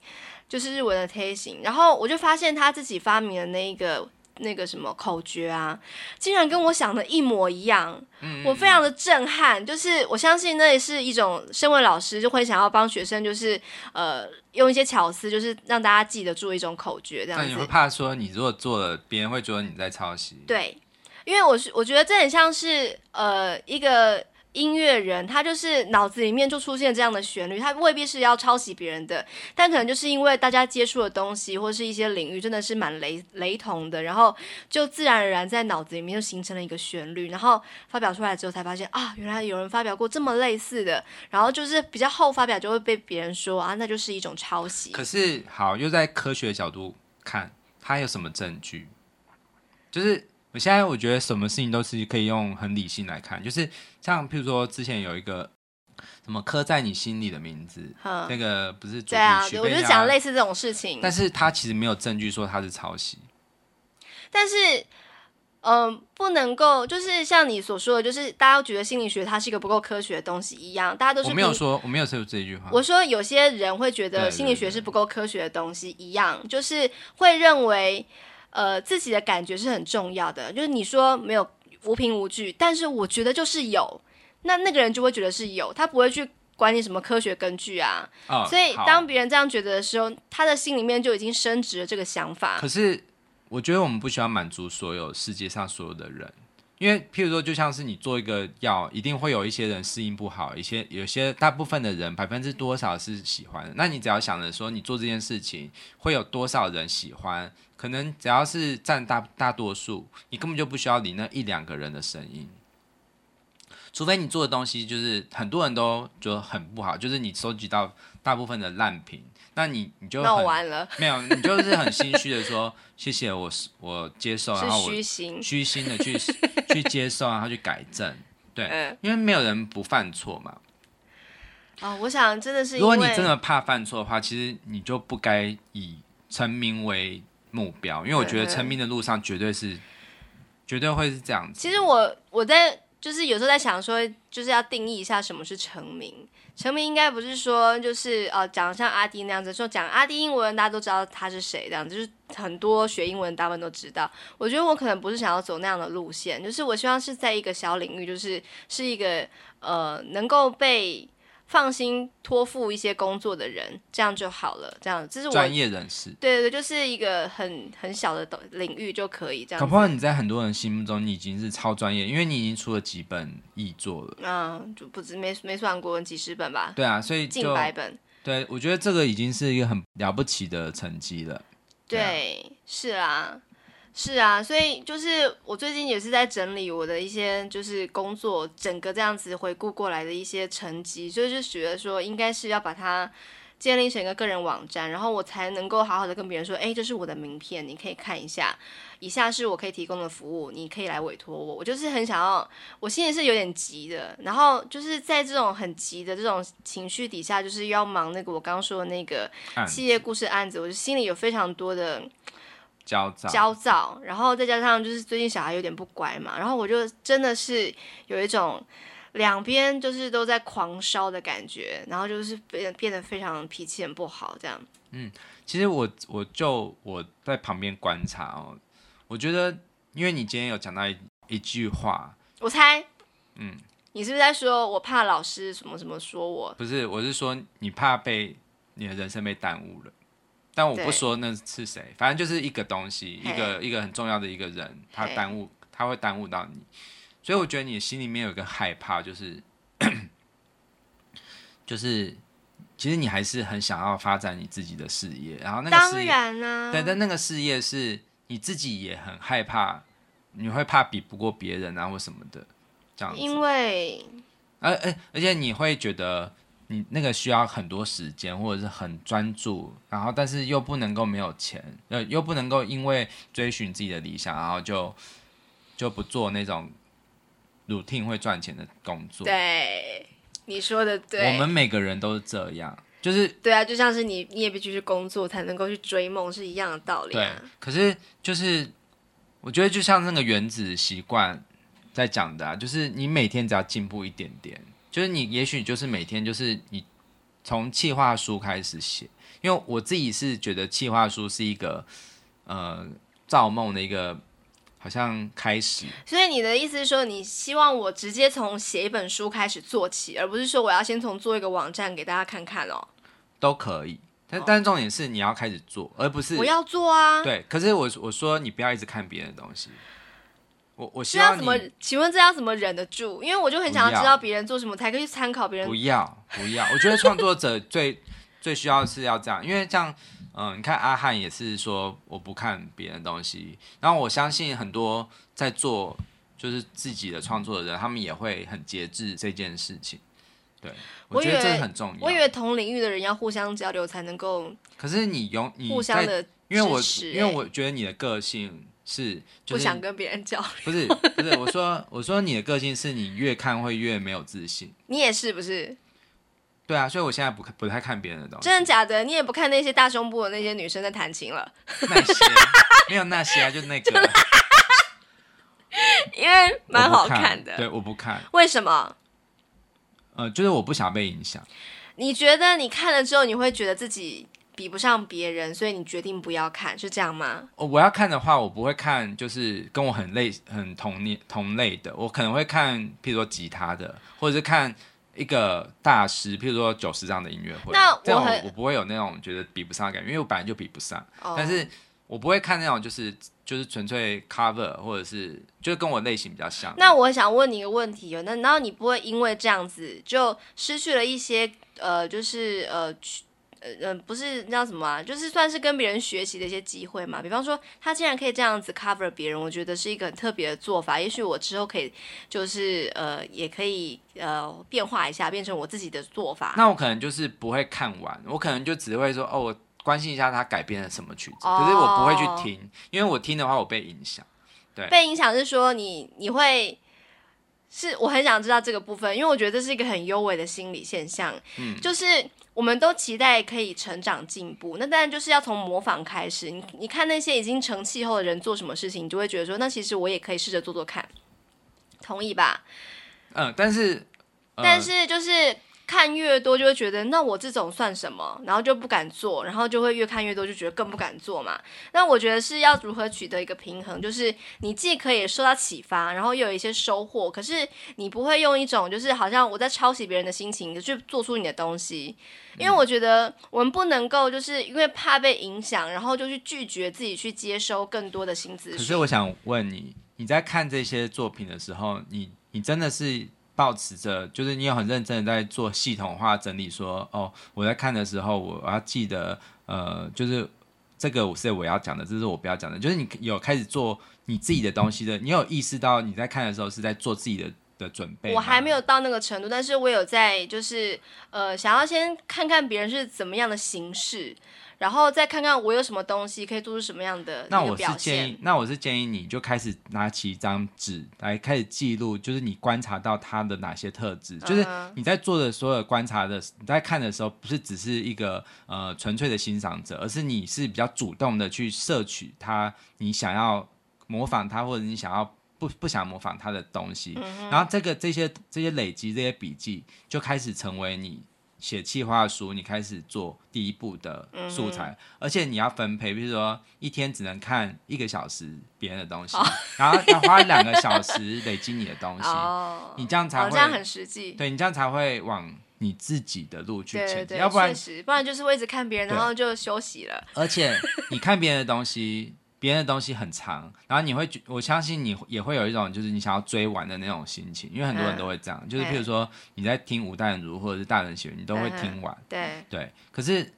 就是日文的贴形，然后我就发现他自己发明的那一个。那个什么口诀啊，竟然跟我想的一模一样，嗯、我非常的震撼。就是我相信那也是一种身为老师就会想要帮学生，就是呃用一些巧思，就是让大家记得住一种口诀这样子。那你会怕说你如果做了，别人会觉得你在抄袭？对，因为我是我觉得这很像是呃一个。音乐人他就是脑子里面就出现这样的旋律，他未必是要抄袭别人的，但可能就是因为大家接触的东西或是一些领域真的是蛮雷雷同的，然后就自然而然在脑子里面就形成了一个旋律，然后发表出来之后才发现啊，原来有人发表过这么类似的，然后就是比较后发表就会被别人说啊，那就是一种抄袭。可是好，又在科学角度看，他有什么证据？就是。我现在我觉得什么事情都是可以用很理性来看，就是像譬如说之前有一个什么刻在你心里的名字，呵那个不是主题曲，对啊，我就讲类似这种事情，但是他其实没有证据说他是抄袭。但是，嗯、呃，不能够就是像你所说的，就是大家都觉得心理学它是一个不够科学的东西一样，大家都是我没有说我没有说这一句话，我说有些人会觉得心理学是不够科学的东西一样，就是会认为。呃，自己的感觉是很重要的。就是你说没有无凭无据，但是我觉得就是有，那那个人就会觉得是有，他不会去管你什么科学根据啊。哦，所以当别人这样觉得的时候，他的心里面就已经升值了这个想法。可是我觉得我们不需要满足所有世界上所有的人，因为譬如说，就像是你做一个药，一定会有一些人适应不好，一些有些大部分的人百分之多少是喜欢的。那你只要想着说，你做这件事情会有多少人喜欢。可能只要是占大大多数，你根本就不需要理那一两个人的声音，除非你做的东西就是很多人都觉得很不好，就是你收集到大部分的烂评，那你你就弄完了，没有，你就是很心虚的说谢谢我，我接受，然后我虚心虚心的去 <laughs> 去接受，然后去改正，对，嗯、因为没有人不犯错嘛。哦，我想真的是，如果你真的怕犯错的话，其实你就不该以成名为。目标，因为我觉得成名的路上绝对是，对绝对会是这样子。其实我我在就是有时候在想说，就是要定义一下什么是成名。成名应该不是说就是呃讲像阿迪那样子，说讲阿迪英文大家都知道他是谁这样子，就是很多学英文大部分都知道。我觉得我可能不是想要走那样的路线，就是我希望是在一个小领域，就是是一个呃能够被。放心托付一些工作的人，这样就好了。这样，这是我专业人士。对对对，就是一个很很小的领域就可以这样。可不好你在很多人心目中，你已经是超专业，因为你已经出了几本译作了。嗯，就不止没没算过几十本吧？对啊，所以近百本。对，我觉得这个已经是一个很了不起的成绩了。对，对，是啊。是啊，所以就是我最近也是在整理我的一些就是工作，整个这样子回顾过来的一些成绩，所以就觉得说应该是要把它建立成一个个人网站，然后我才能够好好的跟别人说，哎，这是我的名片，你可以看一下，以下是我可以提供的服务，你可以来委托我。我就是很想要，我心里是有点急的，然后就是在这种很急的这种情绪底下，就是要忙那个我刚刚说的那个企业故事案子，我就心里有非常多的。焦躁，焦躁，然后再加上就是最近小孩有点不乖嘛，然后我就真的是有一种两边就是都在狂烧的感觉，然后就是变变得非常脾气很不好这样。嗯，其实我我就我在旁边观察哦，我觉得因为你今天有讲到一一句话，我猜，嗯，你是不是在说我怕老师什么什么说我？不是，我是说你怕被你的人生被耽误了。但我不说那是谁，反正就是一个东西，一个一个很重要的一个人，他耽误，他会耽误到你，所以我觉得你心里面有一个害怕，就是就是其实你还是很想要发展你自己的事业，然后那个事业，当然啊，对，但那个事业是你自己也很害怕，你会怕比不过别人啊或什么的，这样子，因为，而而而且你会觉得。你那个需要很多时间，或者是很专注，然后但是又不能够没有钱，呃，又不能够因为追寻自己的理想，然后就就不做那种 routine 会赚钱的工作。对，你说的对。我们每个人都是这样，就是对啊，就像是你，你也必须去工作才能够去追梦，是一样的道理啊。对，可是就是我觉得就像那个原子习惯在讲的啊，就是你每天只要进步一点点。就是你，也许就是每天就是你从企划书开始写，因为我自己是觉得企划书是一个呃造梦的一个好像开始。所以你的意思是说，你希望我直接从写一本书开始做起，而不是说我要先从做一个网站给大家看看哦？都可以，但但重点是你要开始做，而不是我要做啊。对，可是我我说你不要一直看别人的东西。我我希望怎么？请问这要怎么忍得住？因为我就很想要知道别人做什么，才可以去参考别人。不要不要，我觉得创作者最 <laughs> 最需要的是要这样，因为这样，嗯、呃，你看阿汉也是说我不看别人的东西，然后我相信很多在做就是自己的创作的人，他们也会很节制这件事情。对，我觉得这很重要。我以为同领域的人要互相交流才能够，可是你用你互相的，因为我因为我觉得你的个性。是、就是，不想跟别人交流。不是，不是，我说，我说你的个性是你越看会越没有自信。你也是不是？对啊，所以我现在不不太看别人的东西。真的假的？你也不看那些大胸部的那些女生在弹琴了？那些没有那些啊，就那个。<laughs> 因为蛮好看的。对，我不看。为什么？呃，就是我不想被影响。你觉得你看了之后，你会觉得自己？比不上别人，所以你决定不要看，是这样吗？哦，我要看的话，我不会看，就是跟我很类、很同年同类的。我可能会看，譬如说吉他的，或者是看一个大师，譬如说九十这样的音乐会。那我很我，不会有那种觉得比不上的感觉，因为我本来就比不上。哦。但是我不会看那种就是就是纯粹 cover，或者是就是跟我类型比较像。那我想问你一个问题哦，那然后你不会因为这样子就失去了一些呃，就是呃。呃嗯，不是那叫什么啊，就是算是跟别人学习的一些机会嘛。比方说，他竟然可以这样子 cover 别人，我觉得是一个很特别的做法。也许我之后可以，就是呃，也可以呃变化一下，变成我自己的做法。那我可能就是不会看完，我可能就只会说哦，我关心一下他改编了什么曲子，哦，可是我不会去听，因为我听的话我被影响。对，被影响是说你你会。是，我很想知道这个部分，因为我觉得这是一个很优美的心理现象。嗯，就是我们都期待可以成长进步，那当然就是要从模仿开始。你你看那些已经成气候的人做什么事情，你就会觉得说，那其实我也可以试着做做看。同意吧？嗯，但是，呃、但是就是。看越多就会觉得，那我这种算什么？然后就不敢做，然后就会越看越多，就觉得更不敢做嘛。那我觉得是要如何取得一个平衡，就是你既可以受到启发，然后又有一些收获，可是你不会用一种就是好像我在抄袭别人的心情去做出你的东西。因为我觉得我们不能够就是因为怕被影响，然后就去拒绝自己去接收更多的新资讯。可是我想问你，你在看这些作品的时候，你你真的是？抱持着，就是你有很认真的在做系统化整理说，说哦，我在看的时候，我要记得，呃，就是这个我是我要讲的，这是我不要讲的，就是你有开始做你自己的东西的，你有意识到你在看的时候是在做自己的的准备。我还没有到那个程度，但是我有在，就是呃，想要先看看别人是怎么样的形式。然后再看看我有什么东西可以做出什么样的那我是建议，那我是建议你就开始拿起一张纸来开始记录，就是你观察到他的哪些特质，就是你在做的所有观察的，你在看的时候，不是只是一个呃纯粹的欣赏者，而是你是比较主动的去摄取他，你想要模仿他，或者你想要不不想模仿他的东西。然后这个这些这些累积这些笔记，就开始成为你。写企划书，你开始做第一步的素材，嗯、而且你要分配，比如说一天只能看一个小时别人的东西，哦、然后要花两个小时累积你的东西，哦、你这样才会，哦、这样很实际，对，你这样才会往你自己的路去前进，对对对，要不然，不然就是会一直看别人，然后就休息了。而且你看别人的东西。别人的东西很长，然后你会，我相信你也会有一种就是你想要追完的那种心情，因为很多人都会这样，嗯、就是譬如说你在听吴淡如或者是大人学，你都会听完，嗯、对对。可是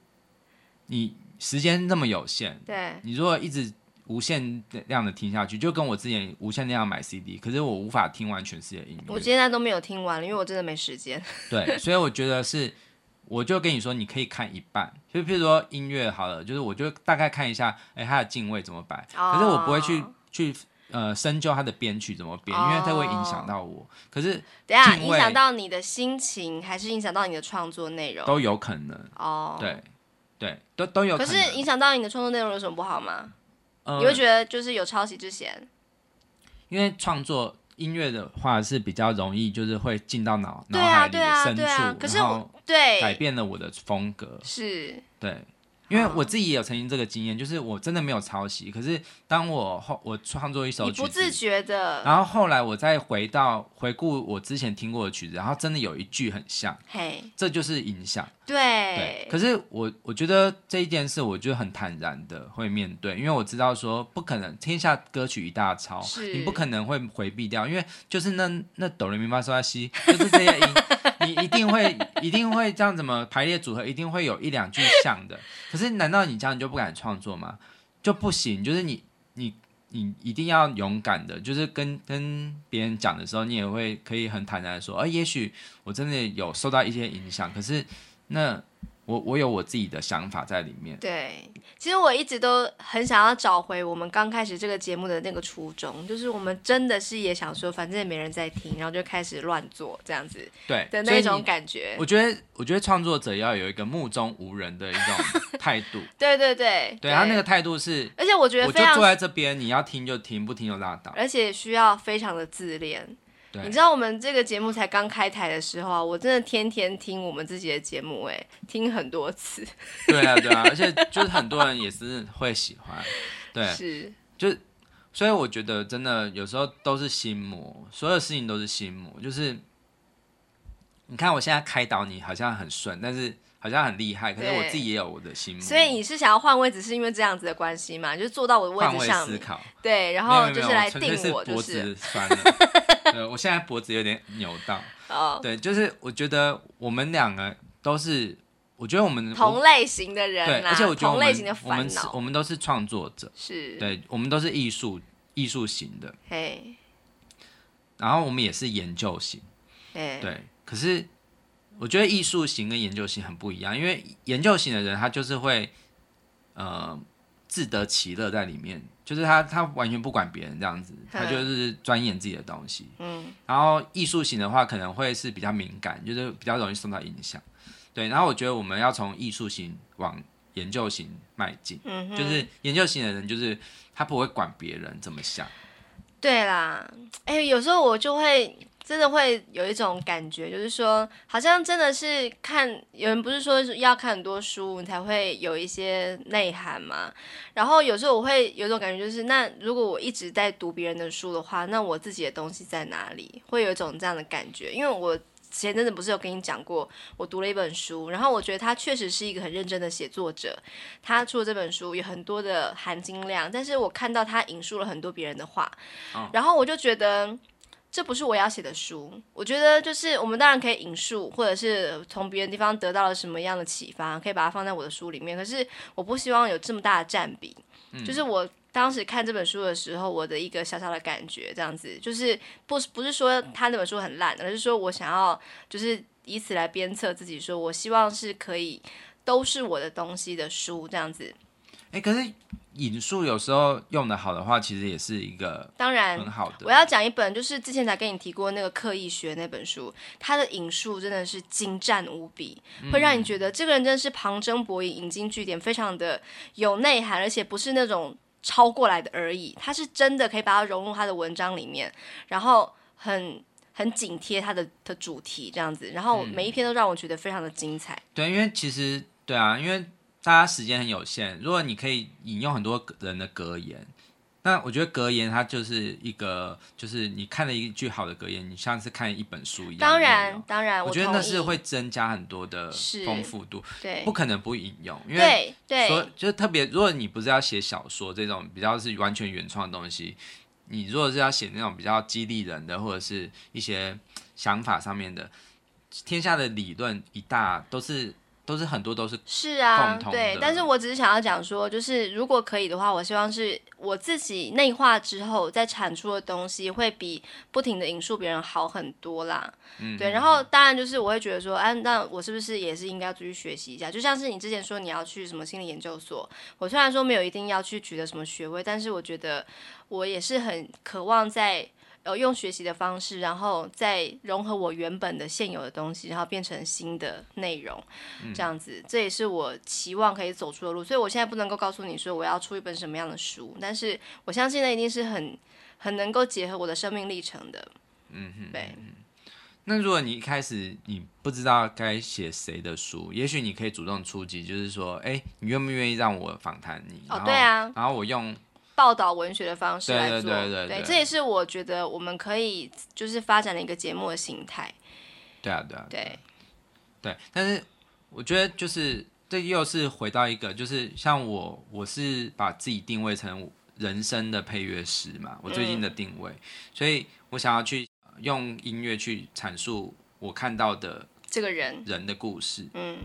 你时间那么有限，对，你如果一直无限量的听下去，就跟我之前无限量买 CD，可是我无法听完全世界的音乐。我现在都没有听完了，因为我真的没时间。对，所以我觉得是。我就跟你说，你可以看一半，就譬如说音乐好了，就是我就大概看一下，哎、欸，它的进位怎么摆，可是我不会去去呃深究它的编曲怎么编，因为它会影响到我。可是等下影响到你的心情，还是影响到你的创作内容？都有可能哦。对对，都都有可能。可是影响到你的创作内容有什么不好吗？呃、你会觉得就是有抄袭之嫌？因为创作。音乐的话是比较容易，就是会进到脑脑海里的深处，啊啊啊、可是我然后对。改变了我的风格，是。对。因为我自己也有曾经这个经验，就是我真的没有抄袭，可是当我后我创作一首曲子，不自觉的，然后后来我再回到回顾我之前听过的曲子，然后真的有一句很像，嘿，这就是影响，对对。可是我我觉得这一件事，我就很坦然的会面对，因为我知道说不可能天下歌曲一大抄，你不可能会回避掉，因为就是那那哆来咪发嗦拉西，就是这些音。你一定会，一定会这样怎么排列组合，一定会有一两句像的。可是，难道你这样你就不敢创作吗？就不行。就是你，你，你一定要勇敢的，就是跟跟别人讲的时候，你也会可以很坦然的说，哎，也许我真的有受到一些影响。可是，那。我我有我自己的想法在里面。对，其实我一直都很想要找回我们刚开始这个节目的那个初衷，就是我们真的是也想说，反正也没人在听，然后就开始乱做这样子，对的那种感觉。我觉得，我觉得创作者要有一个目中无人的一种 <laughs> 态度。对对对，对他那个态度是，而且我觉得，我就坐在这边，你要听就听，不听就拉倒。而且需要非常的自恋。你知道我们这个节目才刚开台的时候啊，我真的天天听我们自己的节目，哎，听很多次。对啊，对啊，<laughs> 而且就是很多人也是会喜欢，对，是，就所以我觉得真的有时候都是心魔，所有事情都是心魔。就是你看我现在开导你好像很顺，但是好像很厉害，可是我自己也有我的心魔。所以你是想要换位置，是因为这样子的关系嘛？就是坐到我的位置上，换位思考，对，然后就是来定我，就是。<laughs> 呃，我现在脖子有点扭到。哦，对，就是我觉得我们两个都是，我觉得我们同类型的人，对，而且我觉得我们同类型的我们我们都是创作者，是，对，我们都是艺术艺术型的，嘿，然后我们也是研究型，对，可是我觉得艺术型跟研究型很不一样，因为研究型的人他就是会，呃。自得其乐在里面，就是他他完全不管别人这样子，他就是钻研自己的东西。嗯，然后艺术型的话可能会是比较敏感，就是比较容易受到影响。对，然后我觉得我们要从艺术型往研究型迈进。嗯，就是研究型的人，就是他不会管别人怎么想。对啦，哎，有时候我就会。真的会有一种感觉，就是说，好像真的是看有人不是说要看很多书，你才会有一些内涵嘛。然后有时候我会有一种感觉，就是那如果我一直在读别人的书的话，那我自己的东西在哪里？会有一种这样的感觉。因为我前阵子不是有跟你讲过，我读了一本书，然后我觉得他确实是一个很认真的写作者，他出了这本书有很多的含金量，但是我看到他引述了很多别人的话，然后我就觉得。这不是我要写的书，我觉得就是我们当然可以引述，或者是从别的地方得到了什么样的启发，可以把它放在我的书里面。可是我不希望有这么大的占比，嗯、就是我当时看这本书的时候，我的一个小小的感觉，这样子，就是不不是说他那本书很烂，而是说我想要就是以此来鞭策自己，说我希望是可以都是我的东西的书这样子。哎，可是。引述有时候用的好的话，其实也是一个当然很好的。我要讲一本，就是之前才跟你提过那个刻意学那本书，它的引述真的是精湛无比，会让你觉得这个人真的是旁征博引、引经据典，非常的有内涵，而且不是那种抄过来的而已，他是真的可以把它融入他的文章里面，然后很很紧贴他的的主题这样子，然后每一篇都让我觉得非常的精彩。嗯、对，因为其实对啊，因为。大家时间很有限，如果你可以引用很多人的格言，那我觉得格言它就是一个，就是你看了一句好的格言，你像是看一本书一样。当然，当然，我觉得那是会增加很多的丰富度。对，不可能不引用，因为对，说就是特别，如果你不是要写小说这种比较是完全原创的东西，你如果是要写那种比较激励人的，或者是一些想法上面的，天下的理论一大都是。都是很多都是是啊，对，但是我只是想要讲说，就是如果可以的话，我希望是我自己内化之后再产出的东西会比不停的引述别人好很多啦。嗯，对，然后当然就是我会觉得说，哎、啊，那我是不是也是应该要继续学习一下？就像是你之前说你要去什么心理研究所，我虽然说没有一定要去取得什么学位，但是我觉得我也是很渴望在。呃，用学习的方式，然后再融合我原本的现有的东西，然后变成新的内容，这样子，嗯，这也是我期望可以走出的路。所以我现在不能够告诉你说我要出一本什么样的书，但是我相信那一定是很很能够结合我的生命历程的。嗯哼，对。那如果你一开始你不知道该写谁的书，也许你可以主动出击，就是说，哎，你愿不愿意让我访谈你？哦，对啊。然后我用。报道文学的方式来做，对对对对，对，这也是我觉得我们可以就是发展的一个节目的形态。对啊，对啊，对，对。但是我觉得就是这又是回到一个，就是像我，我是把自己定位成人生的配乐师嘛，我最近的定位，嗯、所以我想要去用音乐去阐述我看到的这个人人的故事，嗯，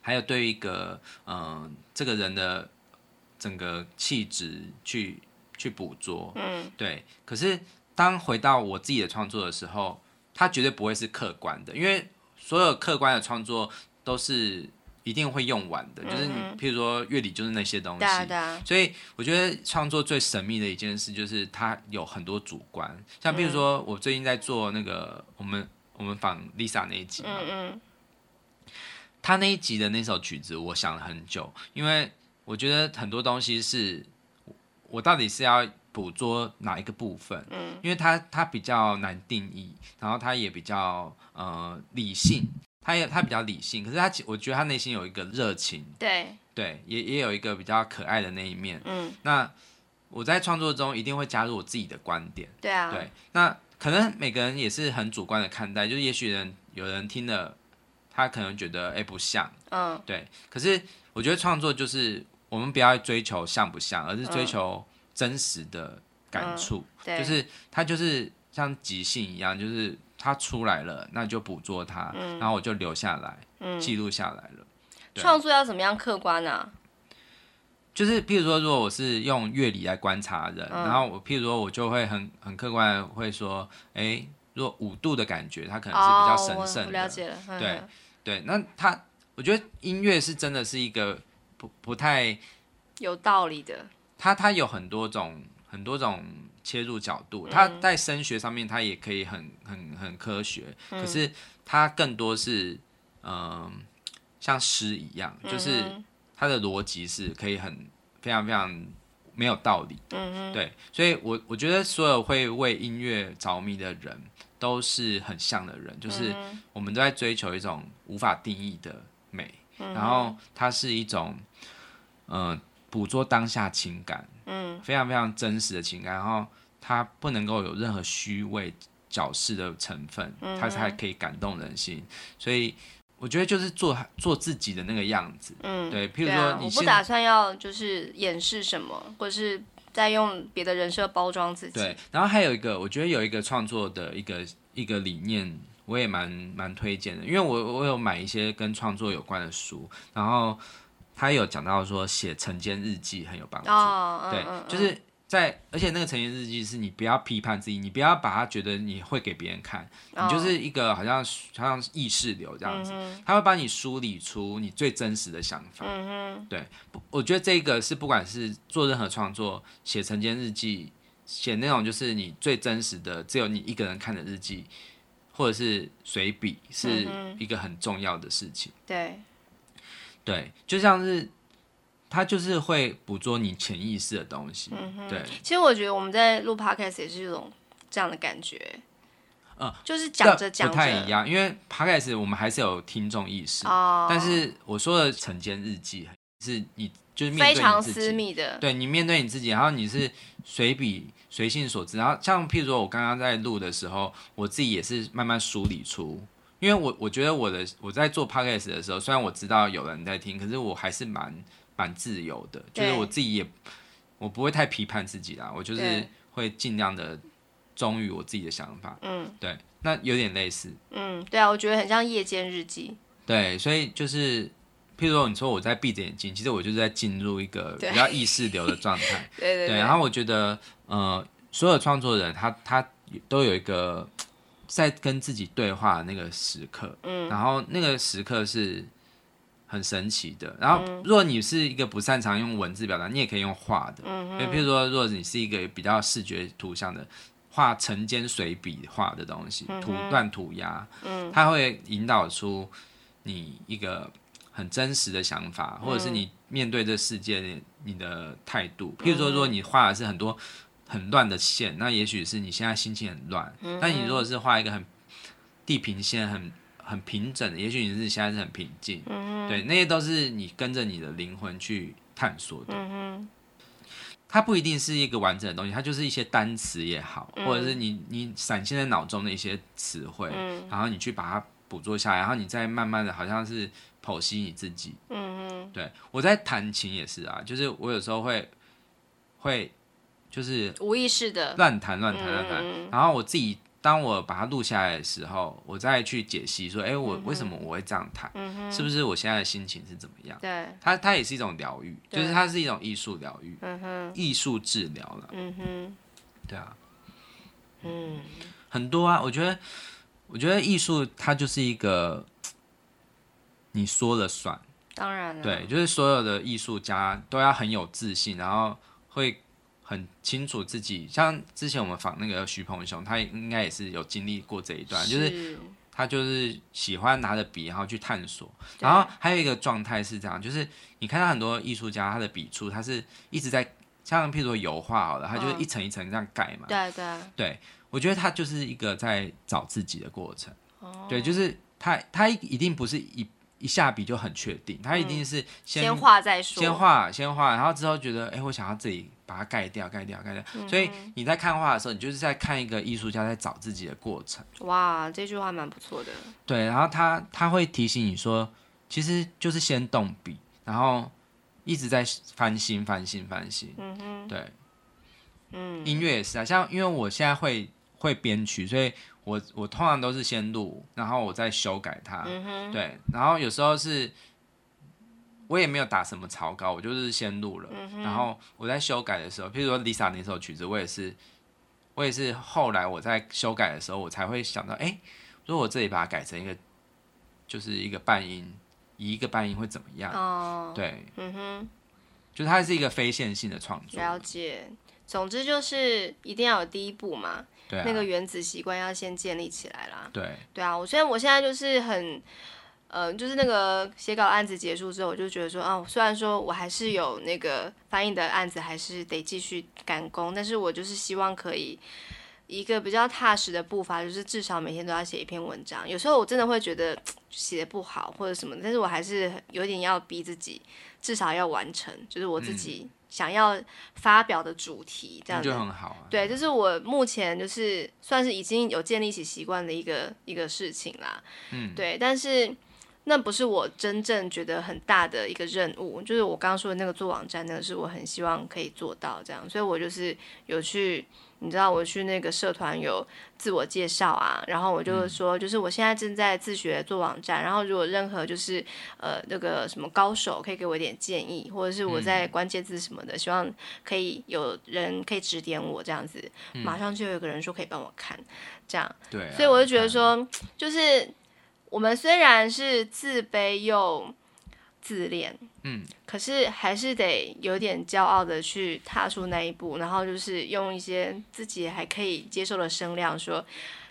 还有对一个嗯、呃、这个人的。整个气质去去捕捉，嗯，对。可是当回到我自己的创作的时候，它绝对不会是客观的，因为所有客观的创作都是一定会用完的。嗯、就是你，譬如说乐理，就是那些东西。所以我觉得创作最神秘的一件事，就是它有很多主观。像譬如说，我最近在做那个我们我们仿 Lisa 那一集嘛，嗯嗯。他那一集的那首曲子，我想了很久，因为。我觉得很多东西是，我到底是要捕捉哪一个部分？嗯，因为它它比较难定义，然后它也比较呃理性，它也它比较理性，可是它我觉得它内心有一个热情，对对，也也有一个比较可爱的那一面。嗯，那我在创作中一定会加入我自己的观点。对啊，对，那可能每个人也是很主观的看待，就是也许人有人听了，他可能觉得哎不像，嗯，对，可是我觉得创作就是。我们不要追求像不像，而是追求真实的感触。嗯、就是它就是像即兴一样，就是它出来了，那就捕捉它，嗯、然后我就留下来，嗯、记录下来了。创作要怎么样客观呢、啊？就是譬如说，如果我是用乐理来观察人，嗯、然后我譬如说，我就会很很客观的会说，哎，如果五度的感觉，它可能是比较神圣的。哦、我了解了。对、嗯、对，那它，我觉得音乐是真的是一个。不不太有道理的，它它有很多种很多种切入角度，它在声学上面它也可以很很很科学，嗯、可是它更多是嗯、呃、像诗一样，就是它的逻辑是可以很非常非常没有道理。嗯嗯，对，所以我我觉得所有会为音乐着迷的人都是很像的人，就是我们都在追求一种无法定义的美，嗯、然后它是一种，嗯、呃，捕捉当下情感，嗯，非常非常真实的情感，然后它不能够有任何虚伪矫饰的成分，它才可以感动人心，所以。我觉得就是做做自己的那个样子，嗯，对。譬如说，你、啊、我不打算要就是掩饰什么，或者是在用别的人设包装自己。对。然后还有一个，我觉得有一个创作的一个一个理念，我也蛮蛮推荐的，因为我我有买一些跟创作有关的书，然后他有讲到说写晨间日记很有帮助。哦，对，就是。在，而且那个晨间日记是你不要批判自己，你不要把它觉得你会给别人看，你就是一个好像好像意识流这样子，他会帮你梳理出你最真实的想法。对，我觉得这个是不管是做任何创作，写晨间日记，写那种就是你最真实的，只有你一个人看的日记，或者是随笔，是一个很重要的事情。对，对，就像是。他就是会捕捉你潜意识的东西，嗯哼，对。其实我觉得我们在录 podcast 也是一种这样的感觉，嗯，就是讲着讲着不太一样，因为 podcast 我们还是有听众意识，哦，但是我说的晨间日记是你就是非常私密的，对，你面对你自己，然后你是随笔随性所致，然后像譬如说我刚刚在录的时候，我自己也是慢慢梳理出，因为我我觉得我的我在做 podcast 的时候，虽然我知道有人在听，可是我还是蛮。蛮自由的，就是我自己也，我不会太批判自己啦，我就是会尽量的忠于我自己的想法。嗯，对，那有点类似。嗯，对啊，我觉得很像夜间日记。对，所以就是，譬如说你说我在闭着眼睛，其实我就是在进入一个比较意识流的状态。<laughs> 对对对。然后我觉得，呃，所有创作人他他都有一个在跟自己对话的那个时刻。嗯。然后那个时刻是。很神奇的。然后，如果你是一个不擅长用文字表达，你也可以用画的。嗯，比如说，如果你是一个比较视觉图像的，画晨间随笔画的东西，涂乱涂鸦，嗯，它会引导出你一个很真实的想法，或者是你面对这世界你的态度。譬如说，如果你画的是很多很乱的线，那也许是你现在心情很乱。但你如果是画一个很地平线很。很平整的，也许你是现在是很平静，嗯，对，那些都是你跟着你的灵魂去探索的，嗯，它不一定是一个完整的东西，它就是一些单词也好，嗯，或者是你你闪现在脑中的一些词汇，嗯，然后你去把它捕捉下来，然后你再慢慢的好像是剖析你自己，嗯，对，我在弹琴也是啊，就是我有时候会会就是无意识的乱弹乱弹乱弹，然后我自己。当我把它录下来的时候，我再去解析说，哎，我为什么我会这样弹？嗯，是不是我现在的心情是怎么样？对，它它也是一种疗愈，就是它是一种艺术疗愈，艺术治疗了，嗯哼，对啊，嗯，很多啊，我觉得，我觉得艺术它就是一个你说了算，当然了，对，就是所有的艺术家都要很有自信，然后会。很清楚自己，像之前我们访那个徐鹏雄，他应该也是有经历过这一段，是就是他就是喜欢拿着笔，然后去探索。然后还有一个状态是这样，就是你看到很多艺术家，他的笔触，他是一直在，像譬如说油画好了，他就是一层一层这样盖嘛。对对。对，我觉得他就是一个在找自己的过程。哦。对，就是他，他一定不是一。一下笔就很确定，他一定是先画再说，先画先画，然后之后觉得，哎、欸，我想要自己把它盖掉，盖掉，盖掉。嗯、所以你在看画的时候，你就是在看一个艺术家在找自己的过程。哇，这句话蛮不错的。对，然后他他会提醒你说，其实就是先动笔，然后一直在翻新、翻新、翻新。嗯哼，对，嗯，音乐也是啊，像因为我现在会会编曲，所以。我我通常都是先录，然后我再修改它。嗯、对，然后有时候是，我也没有打什么草稿，我就是先录了、嗯。然后我在修改的时候，譬如说 Lisa 那首曲子，我也是，我也是后来我在修改的时候，我才会想到，哎，如果我这里把它改成一个，就是一个半音，一个半音会怎么样？哦，对，嗯哼，就是它是一个非线性的创作。了解，总之就是一定要有第一步嘛。啊、那个原子习惯要先建立起来啦。对，对啊，我虽然我现在就是很，呃，就是那个写稿案子结束之后，我就觉得说，啊，虽然说我还是有那个翻译的案子，还是得继续赶工，但是我就是希望可以一个比较踏实的步伐，就是至少每天都要写一篇文章。有时候我真的会觉得写的不好或者什么，但是我还是有点要逼自己，至少要完成，就是我自己想要发表的主题，这样子就很好啊。对，就是我目前就是算是已经有建立起习惯的一个一个事情啦。嗯，对，但是。那不是我真正觉得很大的一个任务，就是我刚刚说的那个做网站，那个是我很希望可以做到这样，所以我就是有去，你知道我去那个社团有自我介绍啊，然后我就说，就是我现在正在自学做网站，然后如果任何就是呃那个什么高手可以给我一点建议，或者是我在关键字什么的，希望可以有人可以指点我这样子，马上就有一个人说可以帮我看，这样，对，所以我就觉得说，就是。我们虽然是自卑又自恋，嗯，可是还是得有点骄傲的去踏出那一步，然后就是用一些自己还可以接受的声量说：“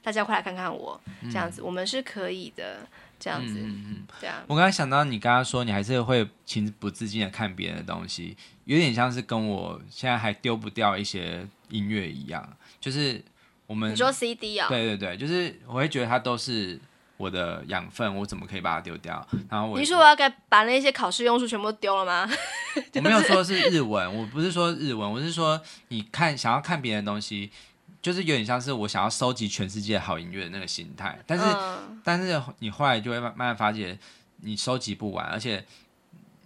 大家快来看看我，这样子，嗯、我们是可以的。”这样子，嗯嗯，对啊。我刚才想到你刚刚说你还是会情不自禁的看别人的东西，有点像是跟我现在还丢不掉一些音乐一样，就是我们你说 CD 啊、哦？对对对，就是我会觉得它都是。我的养分，我怎么可以把它丢掉？然后我你说我要该把那些考试用书全部丢了吗？<laughs> 我没有说是日文，我不是说日文，我是说你看想要看别人的东西，就是有点像是我想要收集全世界好音乐的那个心态。但是，嗯、但是你后来就会慢慢发现，你收集不完，而且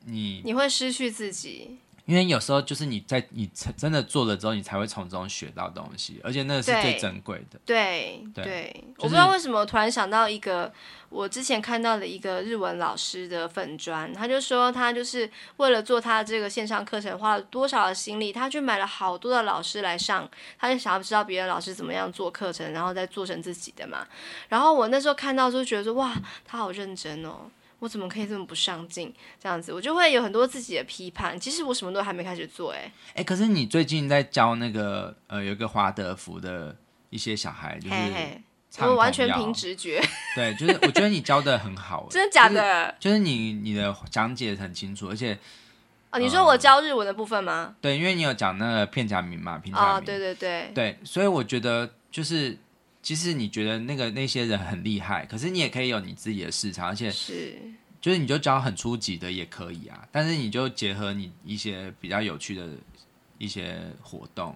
你你会失去自己。因为有时候就是你在你真的做了之后，你才会从中学到东西，而且那个是最珍贵的。对对，对就是、我不知道为什么我突然想到一个我之前看到的一个日文老师的粉砖，他就说他就是为了做他这个线上课程花了多少的心力，他去买了好多的老师来上，他就想要知道别的老师怎么样做课程，然后再做成自己的嘛。然后我那时候看到就觉得说哇，他好认真哦。我怎么可以这么不上进？这样子，我就会有很多自己的批判。其实我什么都还没开始做，哎，哎，可是你最近在教那个呃，有一个华德福的一些小孩，就是我完全凭直觉。<laughs> 对，就是我觉得你教的很好，<laughs> 真的假的？就是、就是、你你的讲解很清楚，而且哦，你说我教日文的部分吗？对，因为你有讲那个片假名嘛，平假名，哦，对对对，对，所以我觉得就是。其实你觉得那个那些人很厉害，可是你也可以有你自己的市场，而且是就是你就教很初级的也可以啊，但是你就结合你一些比较有趣的一些活动。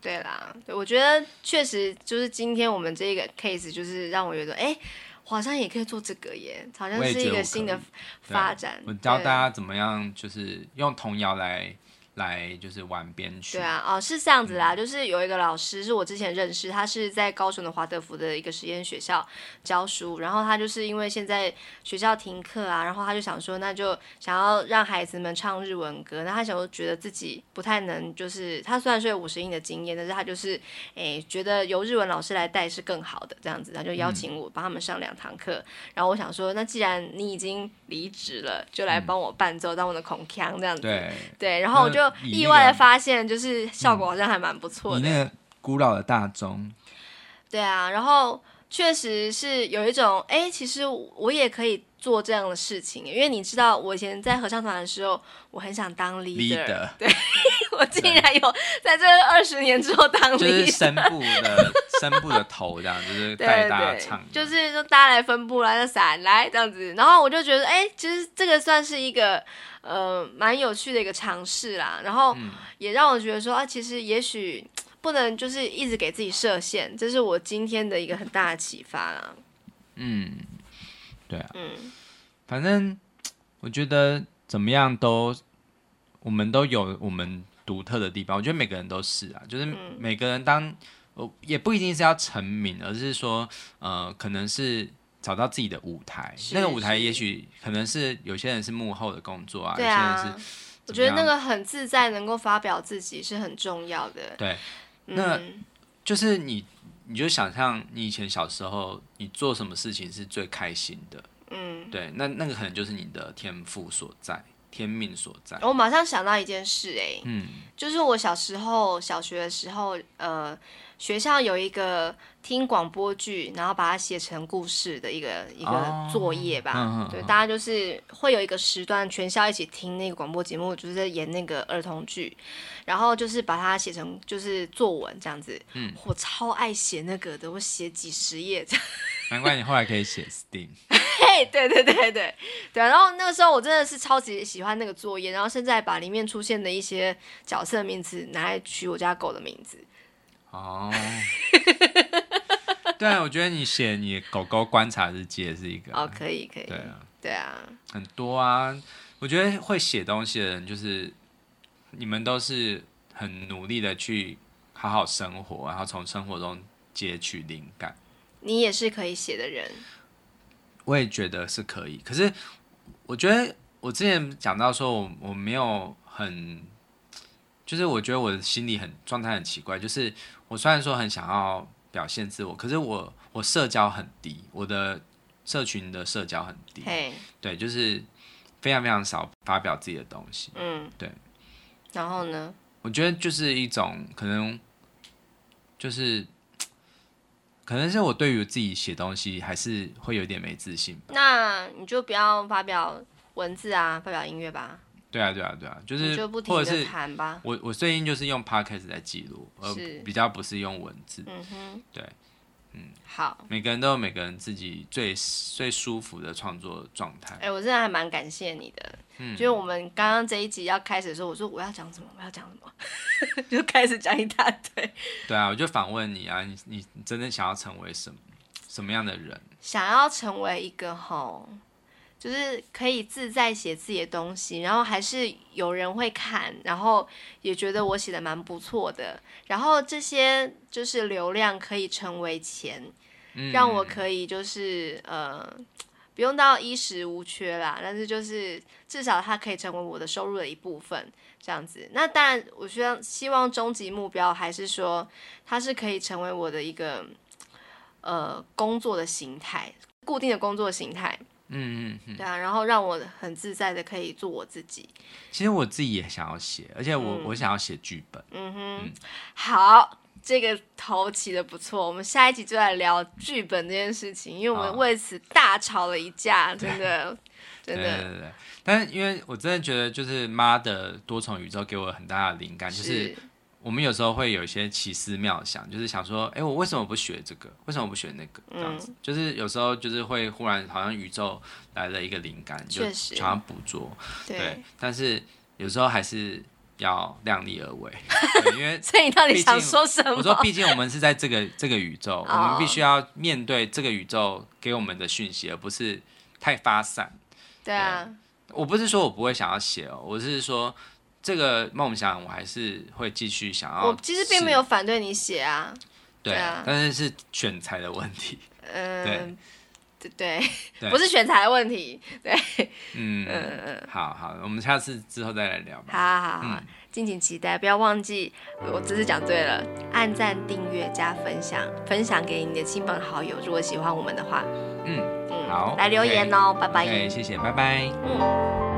对啦，对，我觉得确实就是今天我们这个 case 就是让我觉得，哎，好像也可以做这个耶，好像是一个新的发展。我，我教大家怎么样，就是用童谣来。来就是玩编曲，对啊，哦，是这样子啦，嗯、就是有一个老师是我之前认识，他是在高雄的华德福的一个实验学校教书，然后他就是因为现在学校停课啊，然后他就想说，那就想要让孩子们唱日文歌，那他想说觉得自己不太能，就是他虽然说有五十音的经验，但是他就是诶觉得由日文老师来带是更好的这样子，他就邀请我帮他们上两堂课，嗯、然后我想说，那既然你已经离职了，就来帮我伴奏，当我的孔腔这样子，对。对，然后我就。就意外的发现，就是效果好像还蛮不错的。你那个古老的大钟，对啊，然后确实是有一种，哎，其实我也可以做这样的事情，因为你知道，我以前在合唱团的时候，我很想当 leader，, leader 对，我竟然有在这二十年之后当就是声部的声部的头这样，就是带大家唱，就是说大家来分部来，来这样子，然后我就觉得，哎，其实这个算是一个。呃，蛮有趣的一个尝试啦，然后也让我觉得说啊，其实也许不能就是一直给自己设限，这是我今天的一个很大的启发啦。嗯，对啊，嗯，反正我觉得怎么样都，我们都有我们独特的地方。我觉得每个人都是啊，就是每个人当，也不一定是要成名，而是说，呃，可能是。找到自己的舞台，那个舞台也许可能是有些人是幕后的工作啊，有些人是。我觉得那个很自在，能够发表自己是很重要的。对，那、嗯、就是你，你就想象你以前小时候，你做什么事情是最开心的？嗯，对，那那个可能就是你的天赋所在。天命所在。我马上想到一件事，哎，嗯，就是我小时候小学的时候，呃，学校有一个听广播剧，然后把它写成故事的一个一个作业吧。哦、对，大家就是会有一个时段，全校一起听那个广播节目，就是在演那个儿童剧，然后就是把它写成就是作文这样子。嗯，我超爱写那个的，我写几十页这样。难怪你后来可以写 STEAM。嘿，<laughs> 对对对对对，然后那个时候我真的是超级喜欢那个作业，然后现在把里面出现的一些角色名字拿来取我家狗的名字。哦，<laughs> 对啊，我觉得你写你狗狗观察日记也是一个哦，可以可以，对啊，对啊，很多啊，我觉得会写东西的人，就是你们都是很努力的去好好生活，然后从生活中截取灵感。你也是可以写的人，我也觉得是可以。可是我觉得我之前讲到说我，我我没有很，就是我觉得我的心里很状态很奇怪。就是我虽然说很想要表现自我，可是我我社交很低，我的社群的社交很低。对，就是非常非常少发表自己的东西。嗯，对。然后呢？我觉得就是一种可能，就是。可能是我对于自己写东西还是会有点没自信。那你就不要发表文字啊，发表音乐吧。对啊，对啊，对啊，就是就不停的谈吧。我我最近就是用 podcast 在记录，而比较不是用文字。嗯哼，对。嗯，好。每个人都有每个人自己最最舒服的创作状态。哎、欸，我真的还蛮感谢你的。嗯，就是我们刚刚这一集要开始的时候，我说我要讲什么，我要讲什么，<laughs> 就开始讲一大堆。对啊，我就反问你啊，你你真正想要成为什么什么样的人？想要成为一个吼。就是可以自在写自己的东西，然后还是有人会看，然后也觉得我写的蛮不错的，然后这些就是流量可以成为钱，嗯、让我可以就是呃不用到衣食无缺啦，但是就是至少它可以成为我的收入的一部分，这样子。那当然，我希望希望终极目标还是说它是可以成为我的一个呃工作的形态，固定的工作形态。嗯嗯嗯，对啊，然后让我很自在的可以做我自己。其实我自己也想要写，而且我、嗯、我想要写剧本。嗯哼，嗯好，这个头起的不错。我们下一集就来聊剧本这件事情，因为我们为此大吵了一架，哦、真的，真的。对对对。但是因为我真的觉得，就是妈的多重宇宙给我很大的灵感，是就是。我们有时候会有一些奇思妙想，就是想说，哎，我为什么不学这个？为什么不学那个？这样子，嗯、就是有时候就是会忽然好像宇宙来了一个灵感，就想要捕捉。对，对，但是有时候还是要量力而为，<laughs> 因为所以你到底想说什么？我说，毕竟我们是在这个这个宇宙，我们必须要面对这个宇宙给我们的讯息，而不是太发散。对啊，我不是说我不会想要写哦，我是说。这个梦想我还是会继续想要。我其实并没有反对你写啊，对啊，但是是选材的问题。嗯，对对对，不是选材的问题。对，嗯嗯嗯，好好，我们下次之后再来聊吧。好好好，敬请期待，不要忘记，我这次讲对了，按赞、订阅、加分享，分享给你的亲朋好友，如果喜欢我们的话，嗯嗯，好，来留言哦，拜拜。谢谢，拜拜。嗯。